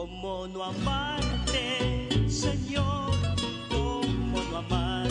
¿Cómo no amarte, Señor? ¿Cómo no amarte?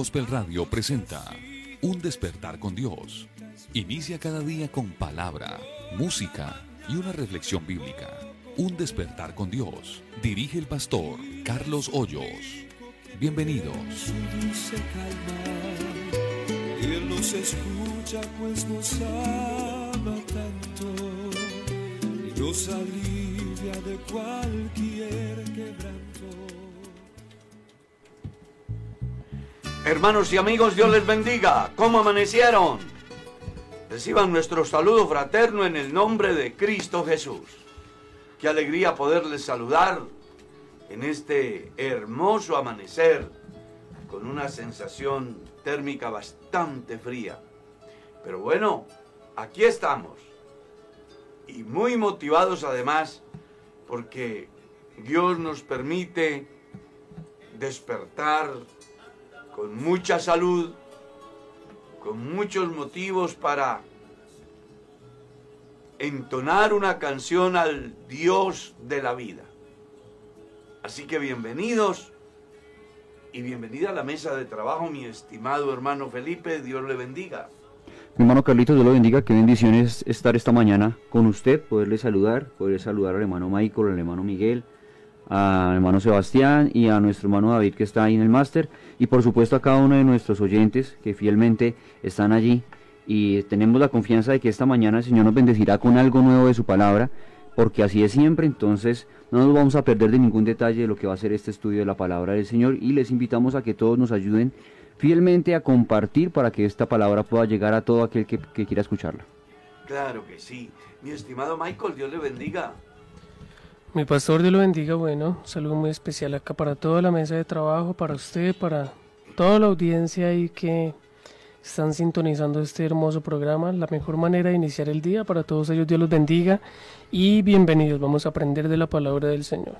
Gospel Radio presenta Un despertar con Dios. Inicia cada día con palabra, música y una reflexión bíblica. Un despertar con Dios. Dirige el pastor Carlos Hoyos. Bienvenidos. Él nos escucha pues nos ama tanto. Y alivia de cualquier quebranto. Hermanos y amigos, Dios les bendiga. ¿Cómo amanecieron? Reciban nuestro saludo fraterno en el nombre de Cristo Jesús. Qué alegría poderles saludar en este hermoso amanecer con una sensación térmica bastante fría. Pero bueno, aquí estamos. Y muy motivados además porque Dios nos permite despertar con mucha salud, con muchos motivos para entonar una canción al Dios de la vida. Así que bienvenidos y bienvenida a la mesa de trabajo, mi estimado hermano Felipe, Dios le bendiga. Mi hermano Carlitos, Dios lo bendiga, qué bendición es estar esta mañana con usted, poderle saludar, poder saludar al hermano Michael, al hermano Miguel, al hermano Sebastián y a nuestro hermano David que está ahí en el máster y por supuesto a cada uno de nuestros oyentes que fielmente están allí y tenemos la confianza de que esta mañana el Señor nos bendecirá con algo nuevo de su palabra porque así es siempre, entonces no nos vamos a perder de ningún detalle de lo que va a ser este estudio de la palabra del Señor y les invitamos a que todos nos ayuden fielmente a compartir para que esta palabra pueda llegar a todo aquel que, que quiera escucharla. Claro que sí. Mi estimado Michael, Dios le bendiga. Mi pastor, Dios lo bendiga. Bueno, un saludo muy especial acá para toda la mesa de trabajo, para usted, para toda la audiencia ahí que están sintonizando este hermoso programa. La mejor manera de iniciar el día. Para todos ellos, Dios los bendiga y bienvenidos. Vamos a aprender de la palabra del Señor.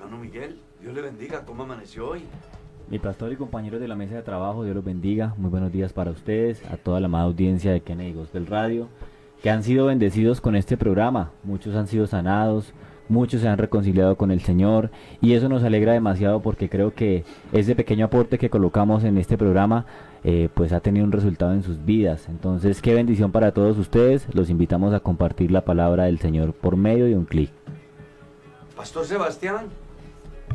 Hermano Miguel, Dios le bendiga. ¿Cómo amaneció hoy? Mi pastor y compañeros de la mesa de trabajo, Dios los bendiga. Muy buenos días para ustedes, a toda la amada audiencia de Kennedy Gospel Radio. que han sido bendecidos con este programa. Muchos han sido sanados, muchos se han reconciliado con el Señor y eso nos alegra demasiado porque creo que ese pequeño aporte que colocamos en este programa eh, pues ha tenido un resultado en sus vidas. Entonces, qué bendición para todos ustedes. Los invitamos a compartir la palabra del Señor por medio de un clic. Pastor Sebastián,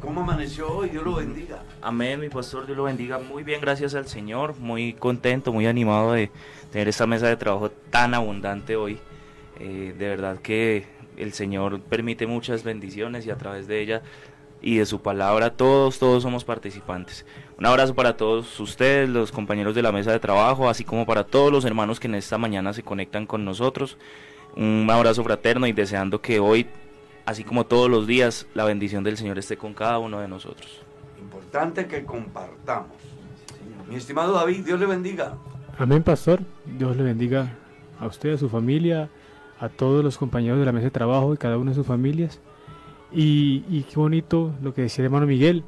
¿cómo amaneció hoy? Dios lo bendiga. Amén, mi pastor, Dios lo bendiga. Muy bien, gracias al Señor. Muy contento, muy animado de tener esta mesa de trabajo tan abundante hoy. Eh, de verdad que el Señor permite muchas bendiciones y a través de ella y de su palabra todos, todos somos participantes. Un abrazo para todos ustedes, los compañeros de la mesa de trabajo, así como para todos los hermanos que en esta mañana se conectan con nosotros. Un abrazo fraterno y deseando que hoy, así como todos los días, la bendición del Señor esté con cada uno de nosotros. Importante que compartamos. Mi estimado David, Dios le bendiga. Amén, pastor. Dios le bendiga a usted, a su familia, a todos los compañeros de la mesa de trabajo y cada una de sus familias. Y, y qué bonito lo que decía el hermano Miguel.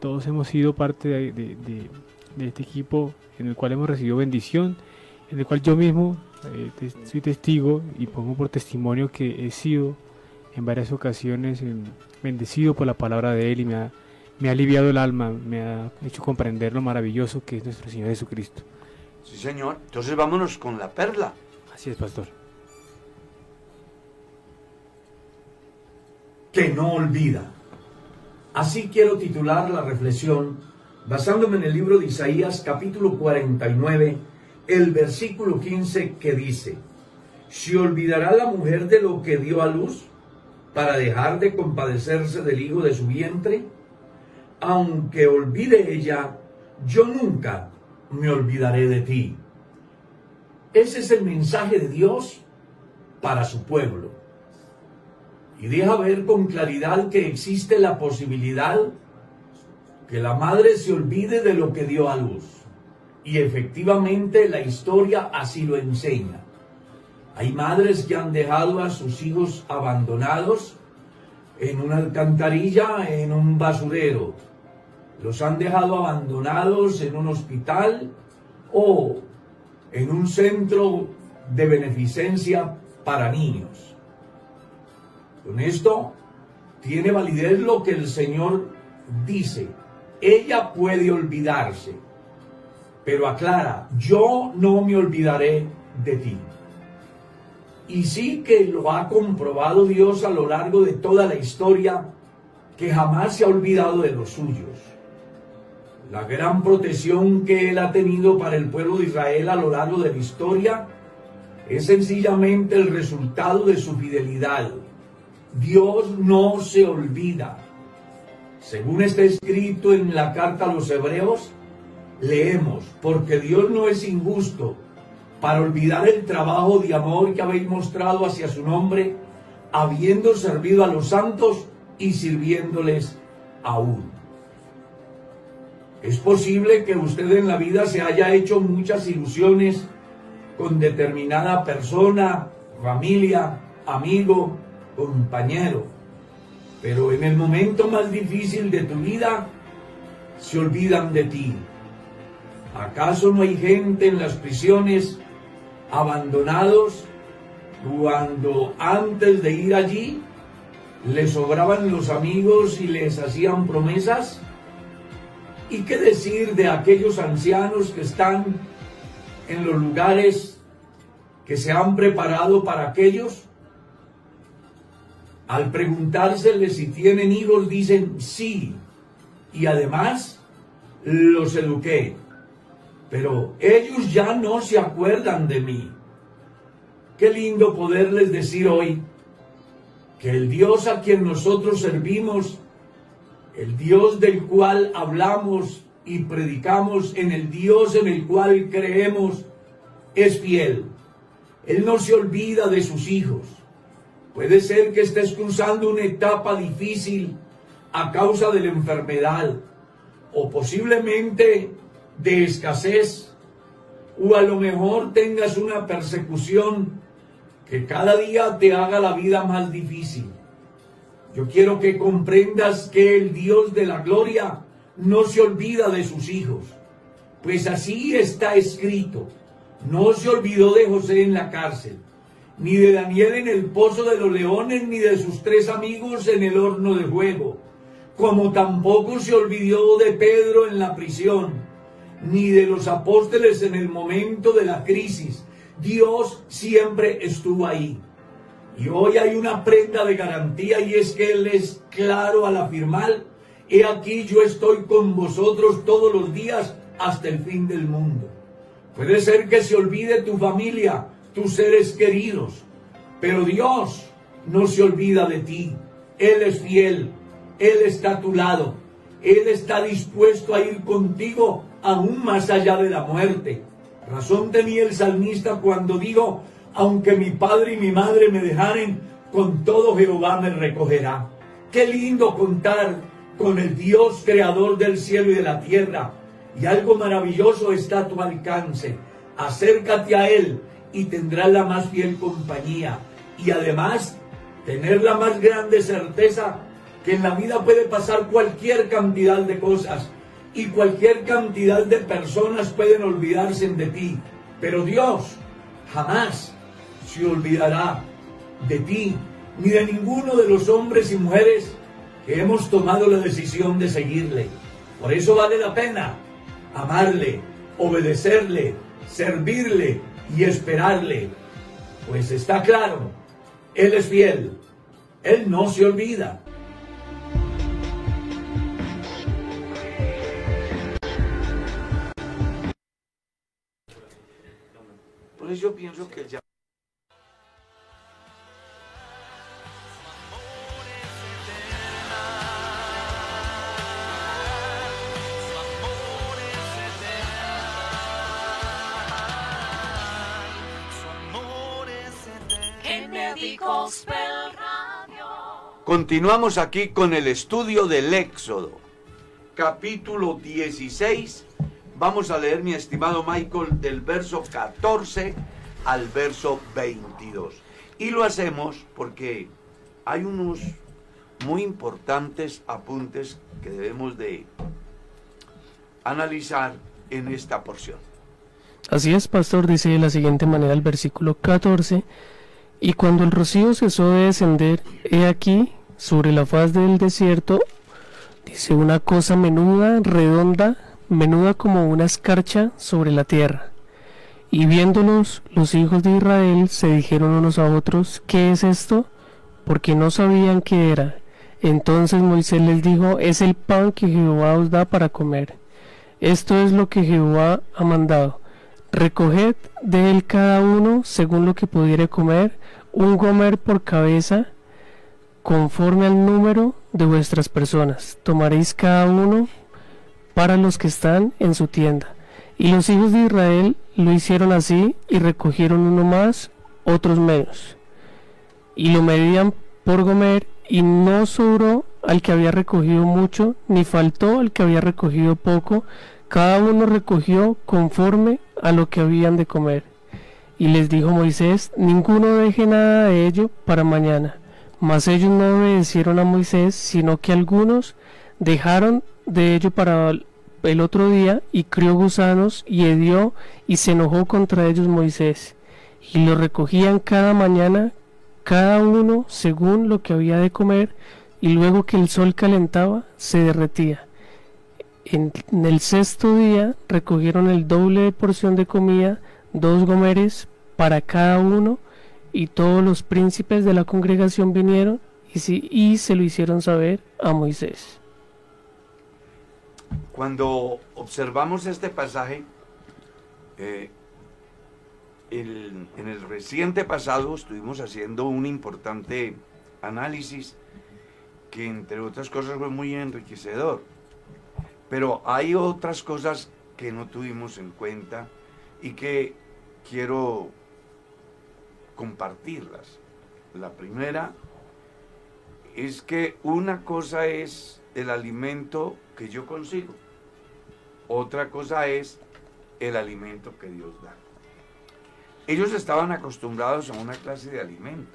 Todos hemos sido parte de, de- de- de este equipo en el cual hemos recibido bendición, en el cual yo mismo eh, te- soy testigo y pongo por testimonio que he sido en varias ocasiones eh, bendecido por la palabra de Él y me ha, me ha aliviado el alma, me ha hecho comprender lo maravilloso que es nuestro Señor Jesucristo. Sí, señor. Entonces vámonos con la perla. Así es, pastor. Que no olvida. Así quiero titular la reflexión basándome en el libro de Isaías capítulo 49, el versículo 15 que dice, ¿se olvidará la mujer de lo que dio a luz para dejar de compadecerse del hijo de su vientre? Aunque olvide ella, yo nunca me olvidaré de ti. Ese es el mensaje de Dios para su pueblo y deja ver con claridad que existe la posibilidad que la madre se olvide de lo que dio a luz. Y efectivamente la historia así lo enseña. Hay madres que han dejado a sus hijos abandonados en una alcantarilla, en un basurero. Los han dejado abandonados en un hospital o en un centro de beneficencia para niños. Con esto tiene validez lo que el Señor dice. Ella puede olvidarse, pero aclara, yo no me olvidaré de ti. Y sí que lo ha comprobado Dios a lo largo de toda la historia, que jamás se ha olvidado de los suyos. La gran protección que Él ha tenido para el pueblo de Israel a lo largo de la historia es sencillamente el resultado de su fidelidad. Dios no se olvida. Según está escrito en la carta a los hebreos, leemos, porque Dios no es injusto para olvidar el trabajo de amor que habéis mostrado hacia su nombre, habiendo servido a los santos y sirviéndoles aún. Es posible que usted en la vida se haya hecho muchas ilusiones con determinada persona, familia, amigo, compañero. Pero en el momento más difícil de tu vida, se olvidan de ti. ¿Acaso no hay gente en las prisiones abandonados cuando antes de ir allí les sobraban los amigos y les hacían promesas? ¿Y qué decir de aquellos ancianos que están en los lugares que se han preparado para aquellos? Al preguntárseles si tienen hijos, dicen sí. Y además los eduqué. Pero ellos ya no se acuerdan de mí. Qué lindo poderles decir hoy que el Dios a quien nosotros servimos, el Dios del cual hablamos y predicamos, en el Dios en el cual creemos, es fiel. Él no se olvida de sus hijos. Puede ser que estés cruzando una etapa difícil a causa de la enfermedad o posiblemente de escasez o a lo mejor tengas una persecución que cada día te haga la vida más difícil. Yo quiero que comprendas que el Dios de la gloria no se olvida de sus hijos, pues así está escrito. No se olvidó de José en la cárcel. Ni de Daniel en el pozo de los leones, ni de sus tres amigos en el horno de fuego, como tampoco se olvidó de Pedro en la prisión, ni de los apóstoles en el momento de la crisis. Dios siempre estuvo ahí. Y hoy hay una prenda de garantía y es que Él es claro al afirmar, he aquí yo estoy con vosotros todos los días hasta el fin del mundo. Puede ser que se olvide tu familia, tus seres queridos, pero Dios no se olvida de ti. Él es fiel, Él está a tu lado, Él está dispuesto a ir contigo aún más allá de la muerte. Razón tenía el salmista cuando dijo, aunque mi padre y mi madre me dejaren, con todo Jehová me recogerá. Qué lindo contar con el Dios creador del cielo y de la tierra. Y algo maravilloso está a tu alcance. Acércate a Él y tendrás la más fiel compañía. Y además, tener la más grande certeza que en la vida puede pasar cualquier cantidad de cosas y cualquier cantidad de personas pueden olvidarse de ti. Pero Dios jamás se olvidará de ti ni de ninguno de los hombres y mujeres que hemos tomado la decisión de seguirle. Por eso vale la pena amarle, obedecerle, servirle y esperarle. Pues está claro, Él es fiel, Él no se olvida. Pues yo pienso que. Continuamos aquí con el estudio del Éxodo, capítulo 16. Vamos a leer, mi estimado Michael, del verso 14 al verso 22. Y lo hacemos porque hay unos muy importantes apuntes que debemos de analizar en esta porción. Así es, pastor, dice de la siguiente manera el versículo 14. Y cuando el rocío cesó de descender, he aquí, sobre la faz del desierto, dice una cosa menuda, redonda, menuda como una escarcha sobre la tierra. Y viéndolos, los hijos de Israel se dijeron unos a otros, ¿qué es esto? Porque no sabían qué era. Entonces Moisés les dijo, es el pan que Jehová os da para comer. Esto es lo que Jehová ha mandado. Recoged de él cada uno, según lo que pudiere comer, un gomer por cabeza, conforme al número de vuestras personas. Tomaréis cada uno para los que están en su tienda. Y los hijos de Israel lo hicieron así y recogieron uno más, otros menos. Y lo medían por gomer y no sobró al que había recogido mucho, ni faltó al que había recogido poco, cada uno recogió conforme a lo que habían de comer. Y les dijo Moisés, ninguno deje nada de ello para mañana. Mas ellos no obedecieron a Moisés, sino que algunos dejaron de ello para el otro día y crió gusanos y hedió y se enojó contra ellos Moisés. Y lo recogían cada mañana, cada uno según lo que había de comer, y luego que el sol calentaba, se derretía. En, el sexto día recogieron el doble de porción de comida, dos gomeres para cada uno, y todos los príncipes de la congregación vinieron y, se lo hicieron saber a Moisés. Cuando observamos este pasaje, eh, en el reciente pasado estuvimos haciendo un importante análisis que entre otras cosas fue muy enriquecedor. Pero hay otras cosas que no tuvimos en cuenta y que quiero compartirlas. La primera es que una cosa es el alimento que yo consigo, otra cosa es el alimento que Dios da. Ellos estaban acostumbrados a una clase de alimento,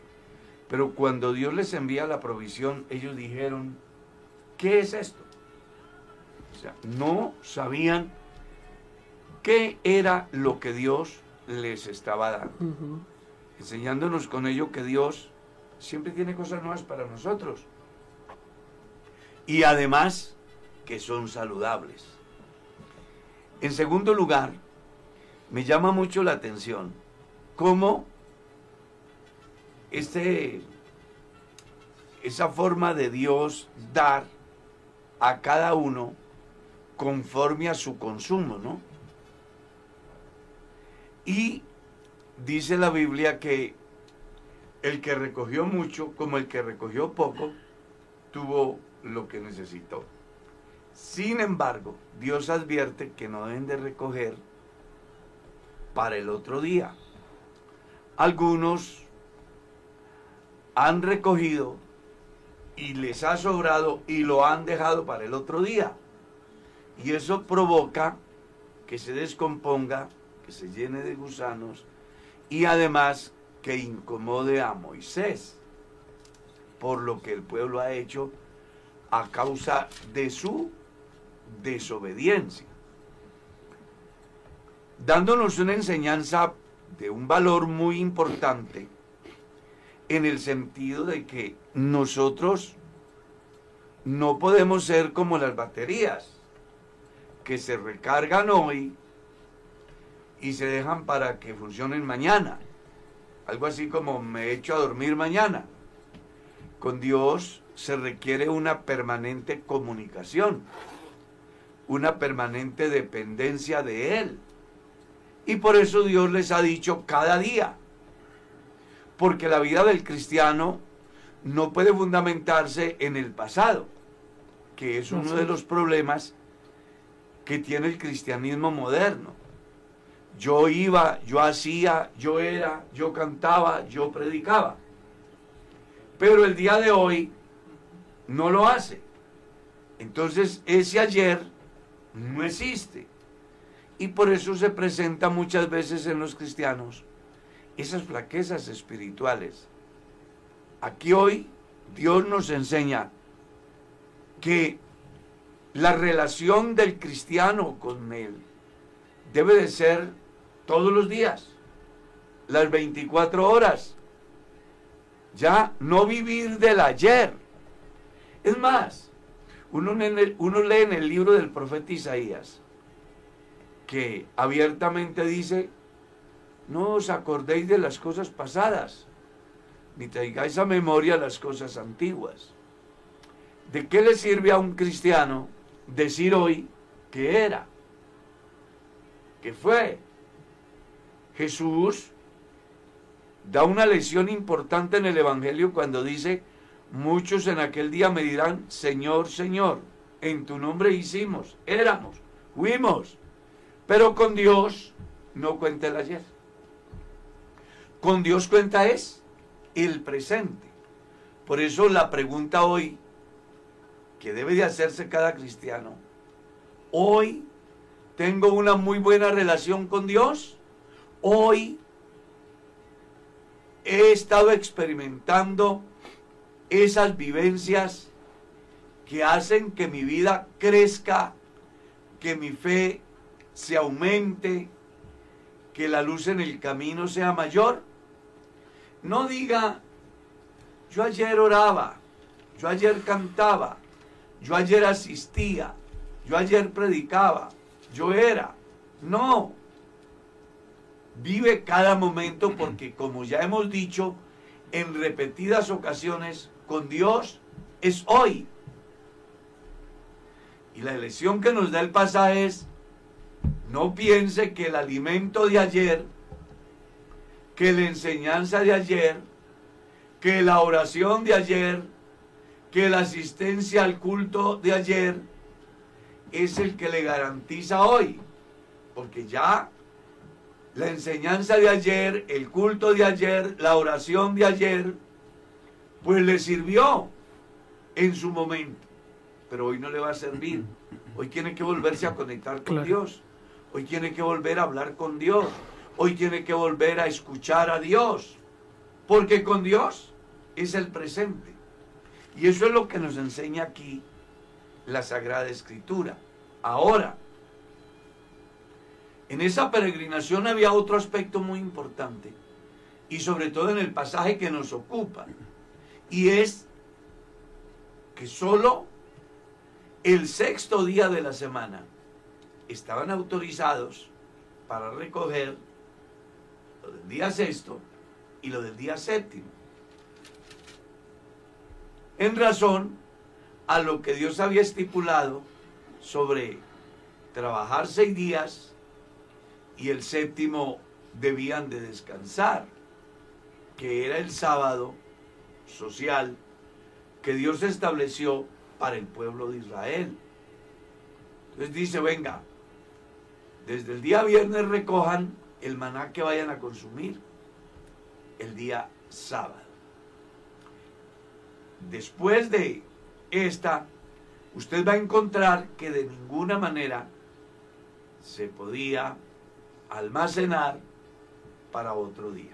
pero cuando Dios les envía la provisión, ellos dijeron, ¿qué es esto? O sea, no sabían qué era lo que Dios les estaba dando. Enseñándonos con ello que Dios siempre tiene cosas nuevas para nosotros. Y además que son saludables. En segundo lugar, me llama mucho la atención cómo este, esa forma de Dios dar a cada uno conforme a su consumo, ¿no? Y dice la Biblia que el que recogió mucho, como el que recogió poco, tuvo lo que necesitó. Sin embargo, Dios advierte que no deben de recoger para el otro día. Algunos han recogido y les ha sobrado y lo han dejado para el otro día. Y eso provoca que se descomponga, que se llene de gusanos y además que incomode a Moisés por lo que el pueblo ha hecho a causa de su desobediencia. Dándonos una enseñanza de un valor muy importante en el sentido de que nosotros no podemos ser como las baterías que se recargan hoy y se dejan para que funcionen mañana. Algo así como me echo a dormir mañana. Con Dios se requiere una permanente comunicación, una permanente dependencia de Él. Y por eso Dios les ha dicho cada día, porque la vida del cristiano no puede fundamentarse en el pasado, que es uno de los problemas que tiene el cristianismo moderno. Yo iba, yo hacía, yo era, yo cantaba, yo predicaba. Pero el día de hoy no lo hace. Entonces ese ayer no existe. Y por eso se presenta muchas veces en los cristianos esas flaquezas espirituales. Aquí hoy Dios nos enseña que la relación del cristiano con Él debe de ser todos los días, las 24 horas. Ya no vivir del ayer. Es más, uno, uno lee en el libro del profeta Isaías que abiertamente dice, no os acordéis de las cosas pasadas, ni traigáis a memoria las cosas antiguas. ¿De qué le sirve a un cristiano decir hoy que era, que fue? Jesús da una lección importante en el Evangelio cuando dice, muchos en aquel día me dirán, Señor, Señor, en tu nombre hicimos, éramos, fuimos, pero con Dios no cuenta el ayer. Con Dios cuenta es el presente. Por eso la pregunta hoy, que debe de hacerse cada cristiano, hoy tengo una muy buena relación con Dios, hoy he estado experimentando esas vivencias que hacen que mi vida crezca, que mi fe se aumente, que la luz en el camino sea mayor. No diga, yo ayer oraba, yo ayer cantaba, yo ayer asistía, yo ayer predicaba, yo era. No. Vive cada momento porque como ya hemos dicho en repetidas ocasiones, con Dios es hoy. Y la lección que nos da el pasaje es, no piense que el alimento de ayer, que la enseñanza de ayer, que la oración de ayer, que la asistencia al culto de ayer es el que le garantiza hoy. Porque ya la enseñanza de ayer, el culto de ayer, la oración de ayer, pues le sirvió en su momento. Pero hoy no le va a servir. Hoy tiene que volverse a conectar con Dios. Hoy tiene que volver a hablar con Dios. Hoy tiene que volver a escuchar a Dios. Porque con Dios es el presente. Y eso es lo que nos enseña aquí la Sagrada Escritura. Ahora, en esa peregrinación había otro aspecto muy importante. y sobre todo en el pasaje que nos ocupa. Y es que solo el sexto día de la semana estaban autorizados para recoger lo del día sexto y lo del día séptimo. En razón a lo que Dios había estipulado sobre trabajar seis días y el séptimo debían de descansar, que era el sábado social que Dios estableció para el pueblo de Israel. Entonces dice, venga, desde el día viernes recojan el maná que vayan a consumir el día sábado. Después de esta, usted va a encontrar que de ninguna manera se podía almacenar para otro día.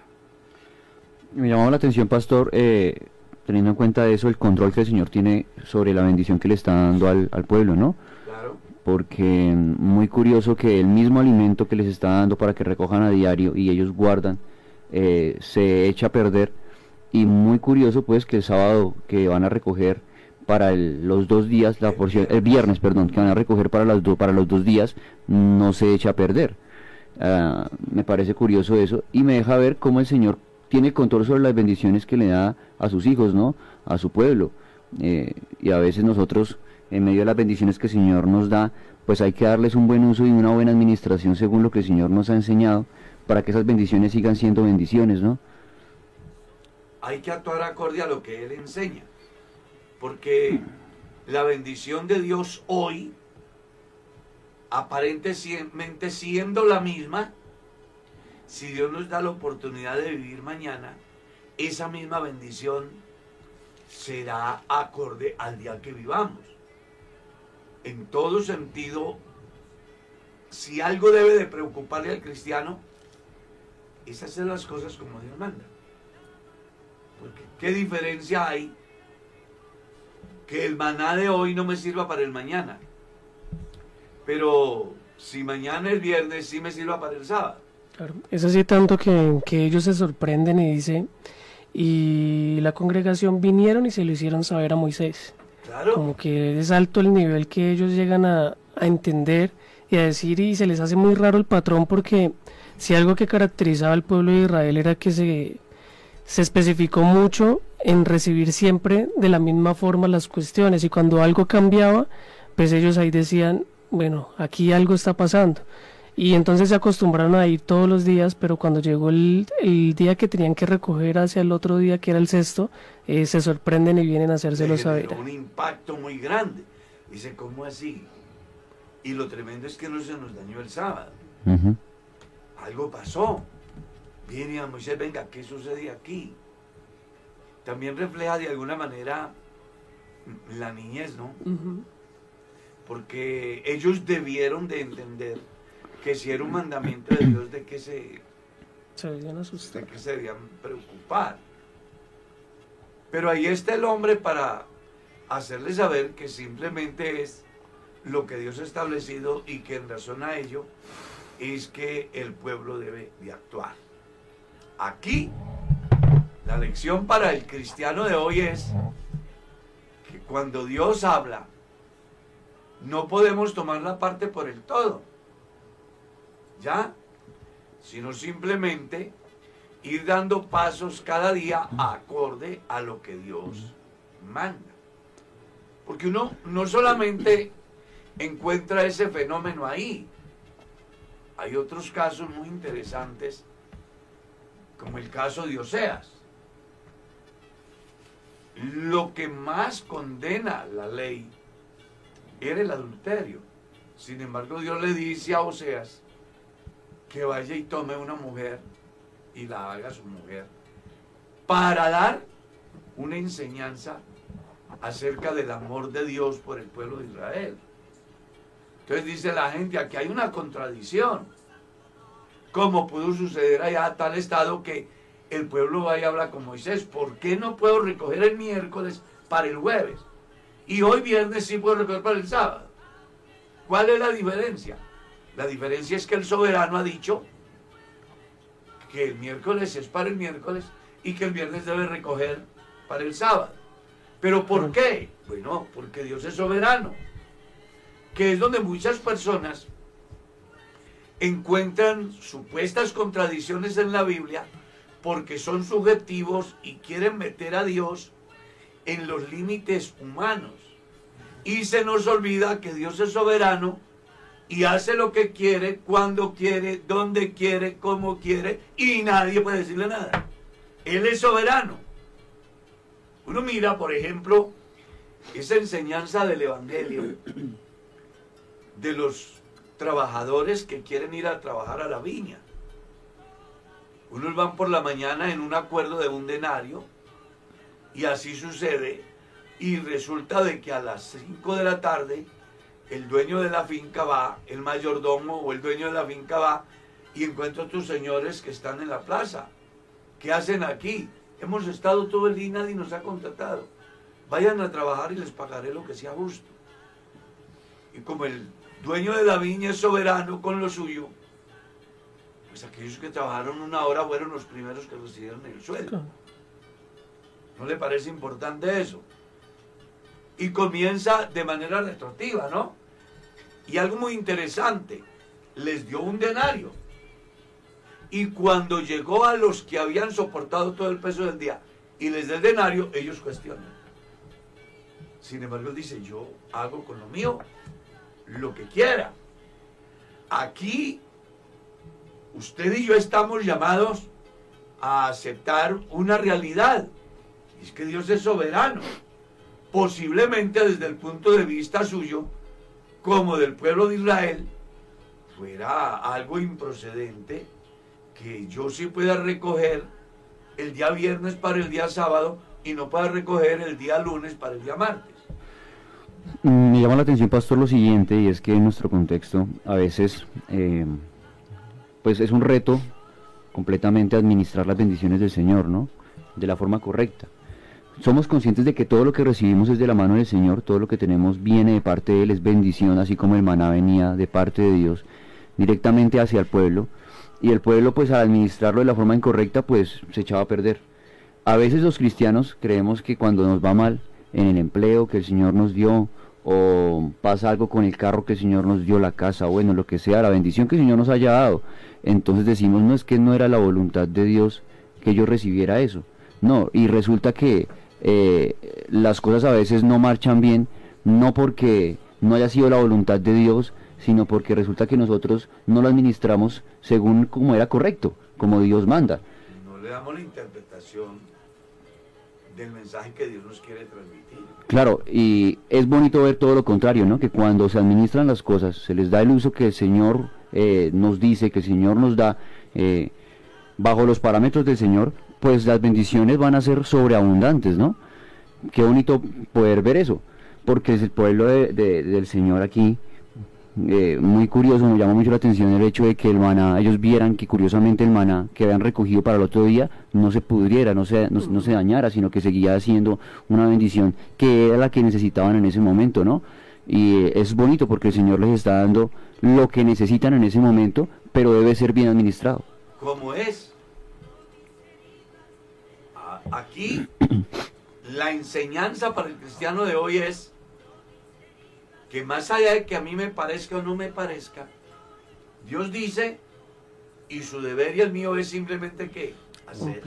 Me llamó la atención, pastor, eh, teniendo en cuenta eso, el control que el Señor tiene sobre la bendición que le está dando al, al pueblo, ¿no? Claro. Porque mm, muy curioso que el mismo alimento que les está dando para que recojan a diario y ellos guardan, eh, se echa a perder. Y muy curioso pues que el sábado que van a recoger para el- los dos días, la porción, el viernes, perdón, que van a recoger para, las do- para los dos días, no se echa a perder. Ah, me parece curioso eso y me deja ver cómo el Señor tiene control sobre las bendiciones que le da a sus hijos, ¿no? A su pueblo. Eh, y a veces nosotros, en medio de las bendiciones que el Señor nos da, pues hay que darles un buen uso y una buena administración según lo que el Señor nos ha enseñado para que esas bendiciones sigan siendo bendiciones, ¿no? hay que actuar acorde a lo que Él enseña. Porque la bendición de Dios hoy, aparentemente siendo la misma, si Dios nos da la oportunidad de vivir mañana, esa misma bendición será acorde al día que vivamos. En todo sentido, si algo debe de preocuparle al cristiano, es hacer las cosas como Dios manda. Porque ¿qué diferencia hay que el maná de hoy no me sirva para el mañana? Pero si mañana es viernes, sí me sirva para el sábado. Claro, es así tanto que, que ellos se sorprenden y dice, y la congregación vinieron y se lo hicieron saber a Moisés. Claro. Como que es alto el nivel que ellos llegan a, a entender y a decir y se les hace muy raro el patrón porque si algo que caracterizaba al pueblo de Israel era que se, se especificó mucho en recibir siempre de la misma forma las cuestiones y cuando algo cambiaba, pues ellos ahí decían, bueno, aquí algo está pasando. Y entonces se acostumbraron a ir todos los días, pero cuando llegó el, el día que tenían que recoger hacia el otro día, que era el sexto, eh, se sorprenden y vienen a hacérselo saber. un impacto muy grande. Dice, ¿cómo así? Y lo tremendo es que no se nos dañó el sábado. Algo pasó. Viene a Moisés, venga, ¿qué sucede aquí? También refleja de alguna manera la niñez, ¿no? Porque ellos debieron de entender que si era un mandamiento de Dios de que se, Se debían asustar. de que se debían preocupar. Pero ahí está el hombre para hacerle saber que simplemente es lo que Dios ha establecido y que en razón a ello es que el pueblo debe de actuar. Aquí, la lección para el cristiano de hoy es que cuando Dios habla, no podemos tomar la parte por el todo. ¿Ya? Sino simplemente ir dando pasos cada día acorde a lo que Dios manda. Porque uno no solamente encuentra ese fenómeno ahí, hay otros casos muy interesantes, como el caso de Oseas. Lo que más condena la ley era el adulterio. Sin embargo, Dios le dice a Oseas que vaya y tome una mujer y la haga su mujer para dar una enseñanza acerca del amor de Dios por el pueblo de Israel. Entonces dice la gente, aquí hay una contradicción. ¿Cómo pudo suceder allá a tal estado que el pueblo vaya y habla con Moisés? ¿Por qué no puedo recoger el miércoles para el jueves? Y hoy viernes sí puedo recoger para el sábado. ¿Cuál es la diferencia? La diferencia es que el soberano ha dicho que el miércoles es para el miércoles y que el viernes debe recoger para el sábado. ¿Pero por qué? Bueno, porque Dios es soberano, que es donde muchas personas encuentran supuestas contradicciones en la Biblia porque son subjetivos y quieren meter a Dios en los límites humanos. Y se nos olvida que Dios es soberano y hace lo que quiere, cuando quiere, donde quiere, como quiere, y nadie puede decirle nada. Él es soberano. Uno mira, por ejemplo, esa enseñanza del Evangelio de los trabajadores que quieren ir a trabajar a la viña. Unos van por la mañana en un acuerdo de un denario y así sucede y resulta de que a las 5 de la tarde el dueño de la finca va, el mayordomo o el dueño de la finca va y encuentra a tus señores que están en la plaza. ¿Qué hacen aquí? Hemos estado todo el día y nadie nos ha contratado. Vayan a trabajar y les pagaré lo que sea justo. Y como el dueño de la viña es soberano con lo suyo, pues aquellos que trabajaron una hora fueron los primeros que recibieron el sueldo. ¿No le parece importante eso? Y comienza de manera retroactiva, ¿no? Y algo muy interesante, les dio un denario. Y cuando llegó a los que habían soportado todo el peso del día y les da el denario, ellos cuestionan. Sin embargo, dice, yo hago con lo mío lo que quiera. Aquí, usted y yo estamos llamados a aceptar una realidad. Es que Dios es soberano. Posiblemente desde el punto de vista suyo, como del pueblo de Israel, fuera algo improcedente que yo sí pueda recoger el día viernes para el día sábado y no pueda recoger el día lunes para el día martes. Me llama la atención, pastor, lo siguiente, y es que en nuestro contexto a veces, eh, pues es un reto completamente administrar las bendiciones del Señor, ¿no? De la forma correcta. Somos conscientes de que todo lo que recibimos es de la mano del Señor, todo lo que tenemos viene de parte de Él, es bendición, así como el maná venía de parte de Dios directamente hacia el pueblo, y el pueblo pues al administrarlo de la forma incorrecta pues se echaba a perder. A veces los cristianos creemos que cuando nos va mal en el empleo que el Señor nos dio, o pasa algo con el carro que el Señor nos dio, la casa, bueno, lo que sea, la bendición que el Señor nos haya dado, entonces decimos, no es que no era la voluntad de Dios que yo recibiera eso. No, y resulta que eh, las cosas a veces no marchan bien, no porque no haya sido la voluntad de Dios, sino porque resulta que nosotros no lo administramos según como era correcto, como Dios manda. No le damos la interpretación del mensaje que Dios nos quiere transmitir. Claro, y es bonito ver todo lo contrario, ¿no? Que cuando se administran las cosas, se les da el uso que el Señor eh, nos dice, que el Señor nos da, eh, bajo los parámetros del Señor, pues las bendiciones van a ser sobreabundantes, ¿no? Qué bonito poder ver eso, porque es el pueblo de- de- del Señor aquí, eh, muy curioso, me llama mucho la atención el hecho de que el maná, ellos vieran que curiosamente el maná que habían recogido para el otro día no se pudriera, no se, no, se dañara, sino que seguía siendo una bendición que era la que necesitaban en ese momento, ¿no? Y eh, es bonito porque el Señor les está dando lo que necesitan en ese momento, pero debe ser bien administrado. como es. Aquí la enseñanza para el cristiano de hoy es que más allá de que a mí me parezca o no me parezca, Dios dice y su deber y el mío es simplemente que hacer.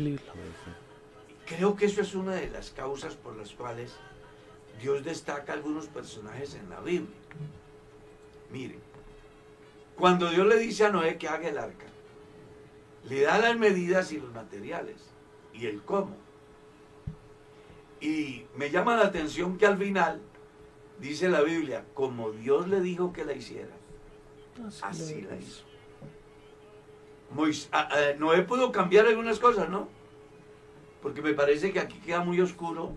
Creo que eso es una de las causas por las cuales Dios destaca algunos personajes en la Biblia. Miren, cuando Dios le dice a Noé que haga el arca, le da las medidas y los materiales y el cómo. Y me llama la atención que al final dice la Biblia, como Dios le dijo que la hiciera, así la hizo. Mois- a- a- Noé pudo cambiar algunas cosas, ¿no? Porque me parece que aquí queda muy oscuro,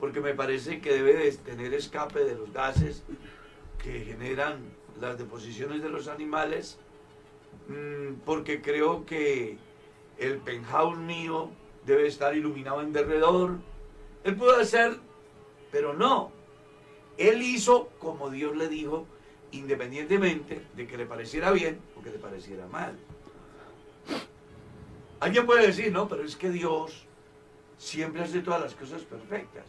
porque me parece que debe de tener escape de los gases que generan las deposiciones de los animales, mm, porque creo que el penthouse mío debe estar iluminado en derredor. Él pudo hacer, pero no. Él hizo como Dios le dijo, independientemente de que le pareciera bien o que le pareciera mal. Alguien puede decir, no, pero es que Dios siempre hace todas las cosas perfectas.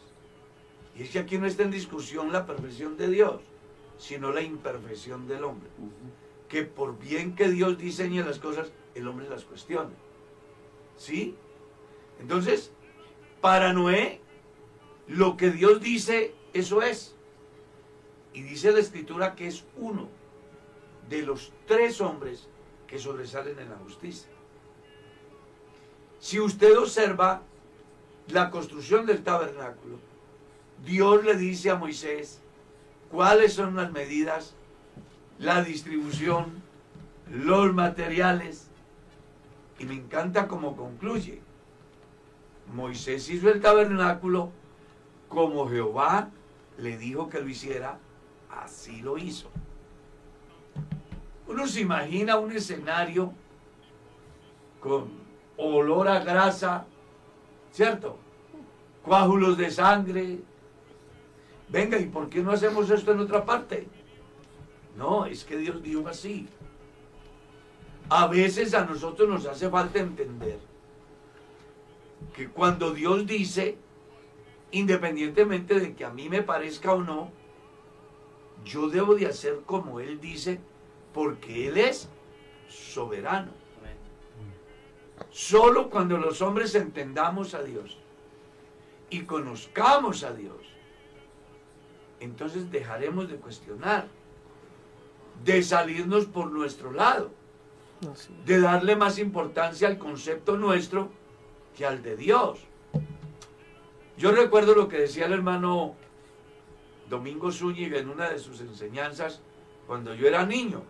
Y es que aquí no está en discusión la perfección de Dios, sino la imperfección del hombre. Que por bien que Dios diseñe las cosas, el hombre las cuestiona. ¿Sí? Entonces, para Noé, lo que Dios dice, eso es. Y dice la escritura que es uno de los tres hombres que sobresalen en la justicia. Si usted observa la construcción del tabernáculo, Dios le dice a Moisés cuáles son las medidas, la distribución, los materiales. Y me encanta cómo concluye. Moisés hizo el tabernáculo como Jehová le dijo que lo hiciera, así lo hizo. Uno se imagina un escenario con olor a grasa, ¿cierto? Coágulos de sangre. Venga, ¿y por qué no hacemos esto en otra parte? No, es que Dios dijo así. A veces a nosotros nos hace falta entender que cuando Dios dice, independientemente de que a mí me parezca o no, yo debo de hacer como Él dice, porque Él es soberano. Solo cuando los hombres entendamos a Dios y conozcamos a Dios, entonces dejaremos de cuestionar, de salirnos por nuestro lado, de darle más importancia al concepto nuestro que al de Dios. Yo recuerdo lo que decía el hermano Domingo Zúñiga en una de sus enseñanzas cuando yo era niño.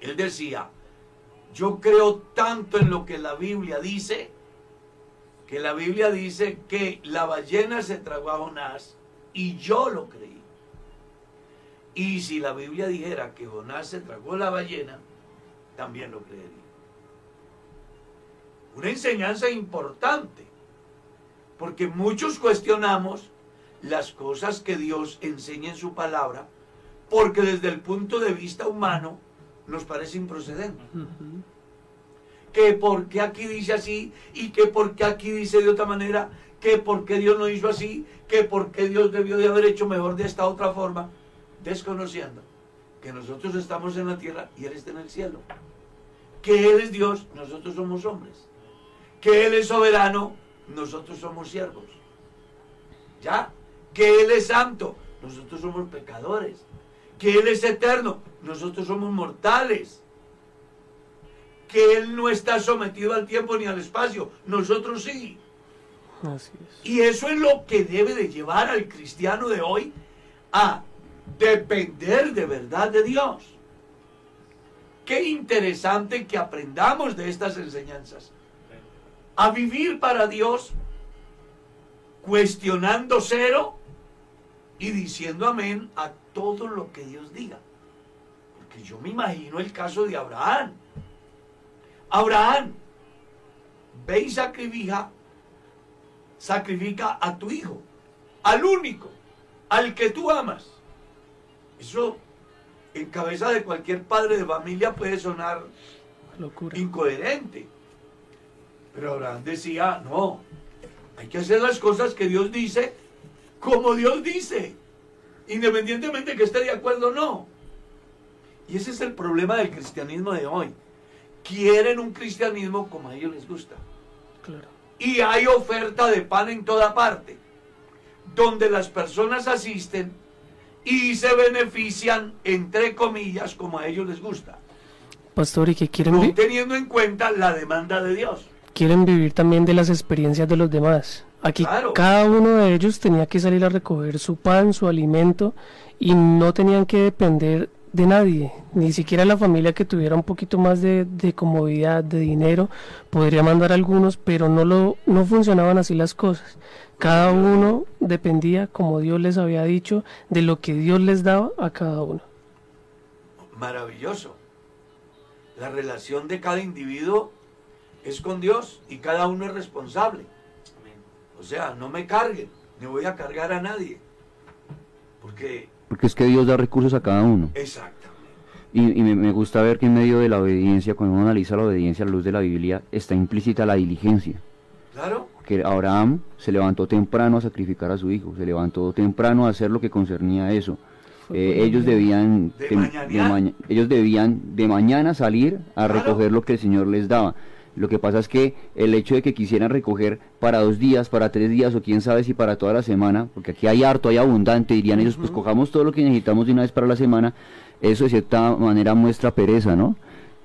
Él decía, yo creo tanto en lo que la Biblia dice, que la Biblia dice que la ballena se tragó a Jonás y yo lo creí. Y si la Biblia dijera que Jonás se tragó la ballena, también lo creería. Una enseñanza importante, porque muchos cuestionamos las cosas que Dios enseña en su palabra, porque desde el punto de vista humano nos parece improcedente. Que porque aquí dice así y que porque aquí dice de otra manera, que porque Dios no hizo así, que porque Dios debió de haber hecho mejor de esta otra forma, desconociendo que nosotros estamos en la tierra y Él está en el cielo. Que Él es Dios, nosotros somos hombres. Que Él es soberano, nosotros somos siervos. ¿Ya? Que Él es santo, nosotros somos pecadores. Que Él es eterno, nosotros somos mortales. Que Él no está sometido al tiempo ni al espacio, nosotros sí. Así es. Y eso es lo que debe de llevar al cristiano de hoy a depender de verdad de Dios. Qué interesante que aprendamos de estas enseñanzas. A vivir para Dios, cuestionando cero y diciendo amén a todo lo que Dios diga. Porque yo me imagino el caso de Abraham. Abraham, ve y sacrifica sacrifica a tu hijo, al único, al que tú amas. Eso en cabeza de cualquier padre de familia puede sonar Locura. incoherente. Pero Abraham decía, no, hay que hacer las cosas que Dios dice como Dios dice, independientemente que esté de acuerdo o no. Y ese es el problema del cristianismo de hoy. Quieren un cristianismo como a ellos les gusta Claro. y hay oferta de pan en toda parte, donde las personas asisten y se benefician, entre comillas, como a ellos les gusta, Pastor, ¿y que quieren, no teniendo en cuenta la demanda de Dios. Quieren vivir también de las experiencias de los demás? Aquí Claro. cada uno de ellos tenía que salir a recoger su pan, su alimento, y no tenían que depender de nadie, ni siquiera la familia que tuviera un poquito más de, de comodidad, de dinero, podría mandar algunos, pero no, lo, no funcionaban así las cosas. Cada uno dependía, como Dios les había dicho, de lo que Dios les daba a cada uno. Maravilloso. La relación de cada individuo es con Dios y cada uno es responsable. O sea, no me carguen, ni voy a cargar a nadie. Porque, Porque es que Dios da recursos a cada uno. exactamente. Y, y me, me gusta ver que en medio de la obediencia, cuando uno analiza la obediencia a la luz de la Biblia, está implícita la diligencia. Claro. Que Abraham se levantó temprano a sacrificar a su hijo, se levantó temprano a hacer lo que concernía a eso. Eh, ellos debían ¿De ellos debían de mañana salir a Claro. recoger lo que el Señor les daba. Lo que pasa es que el hecho de que quisieran recoger para dos días, para tres días o quién sabe si para toda la semana, porque aquí hay harto, hay abundante, dirían ellos, pues cojamos todo lo que necesitamos de una vez para la semana, eso de cierta manera muestra pereza, ¿no?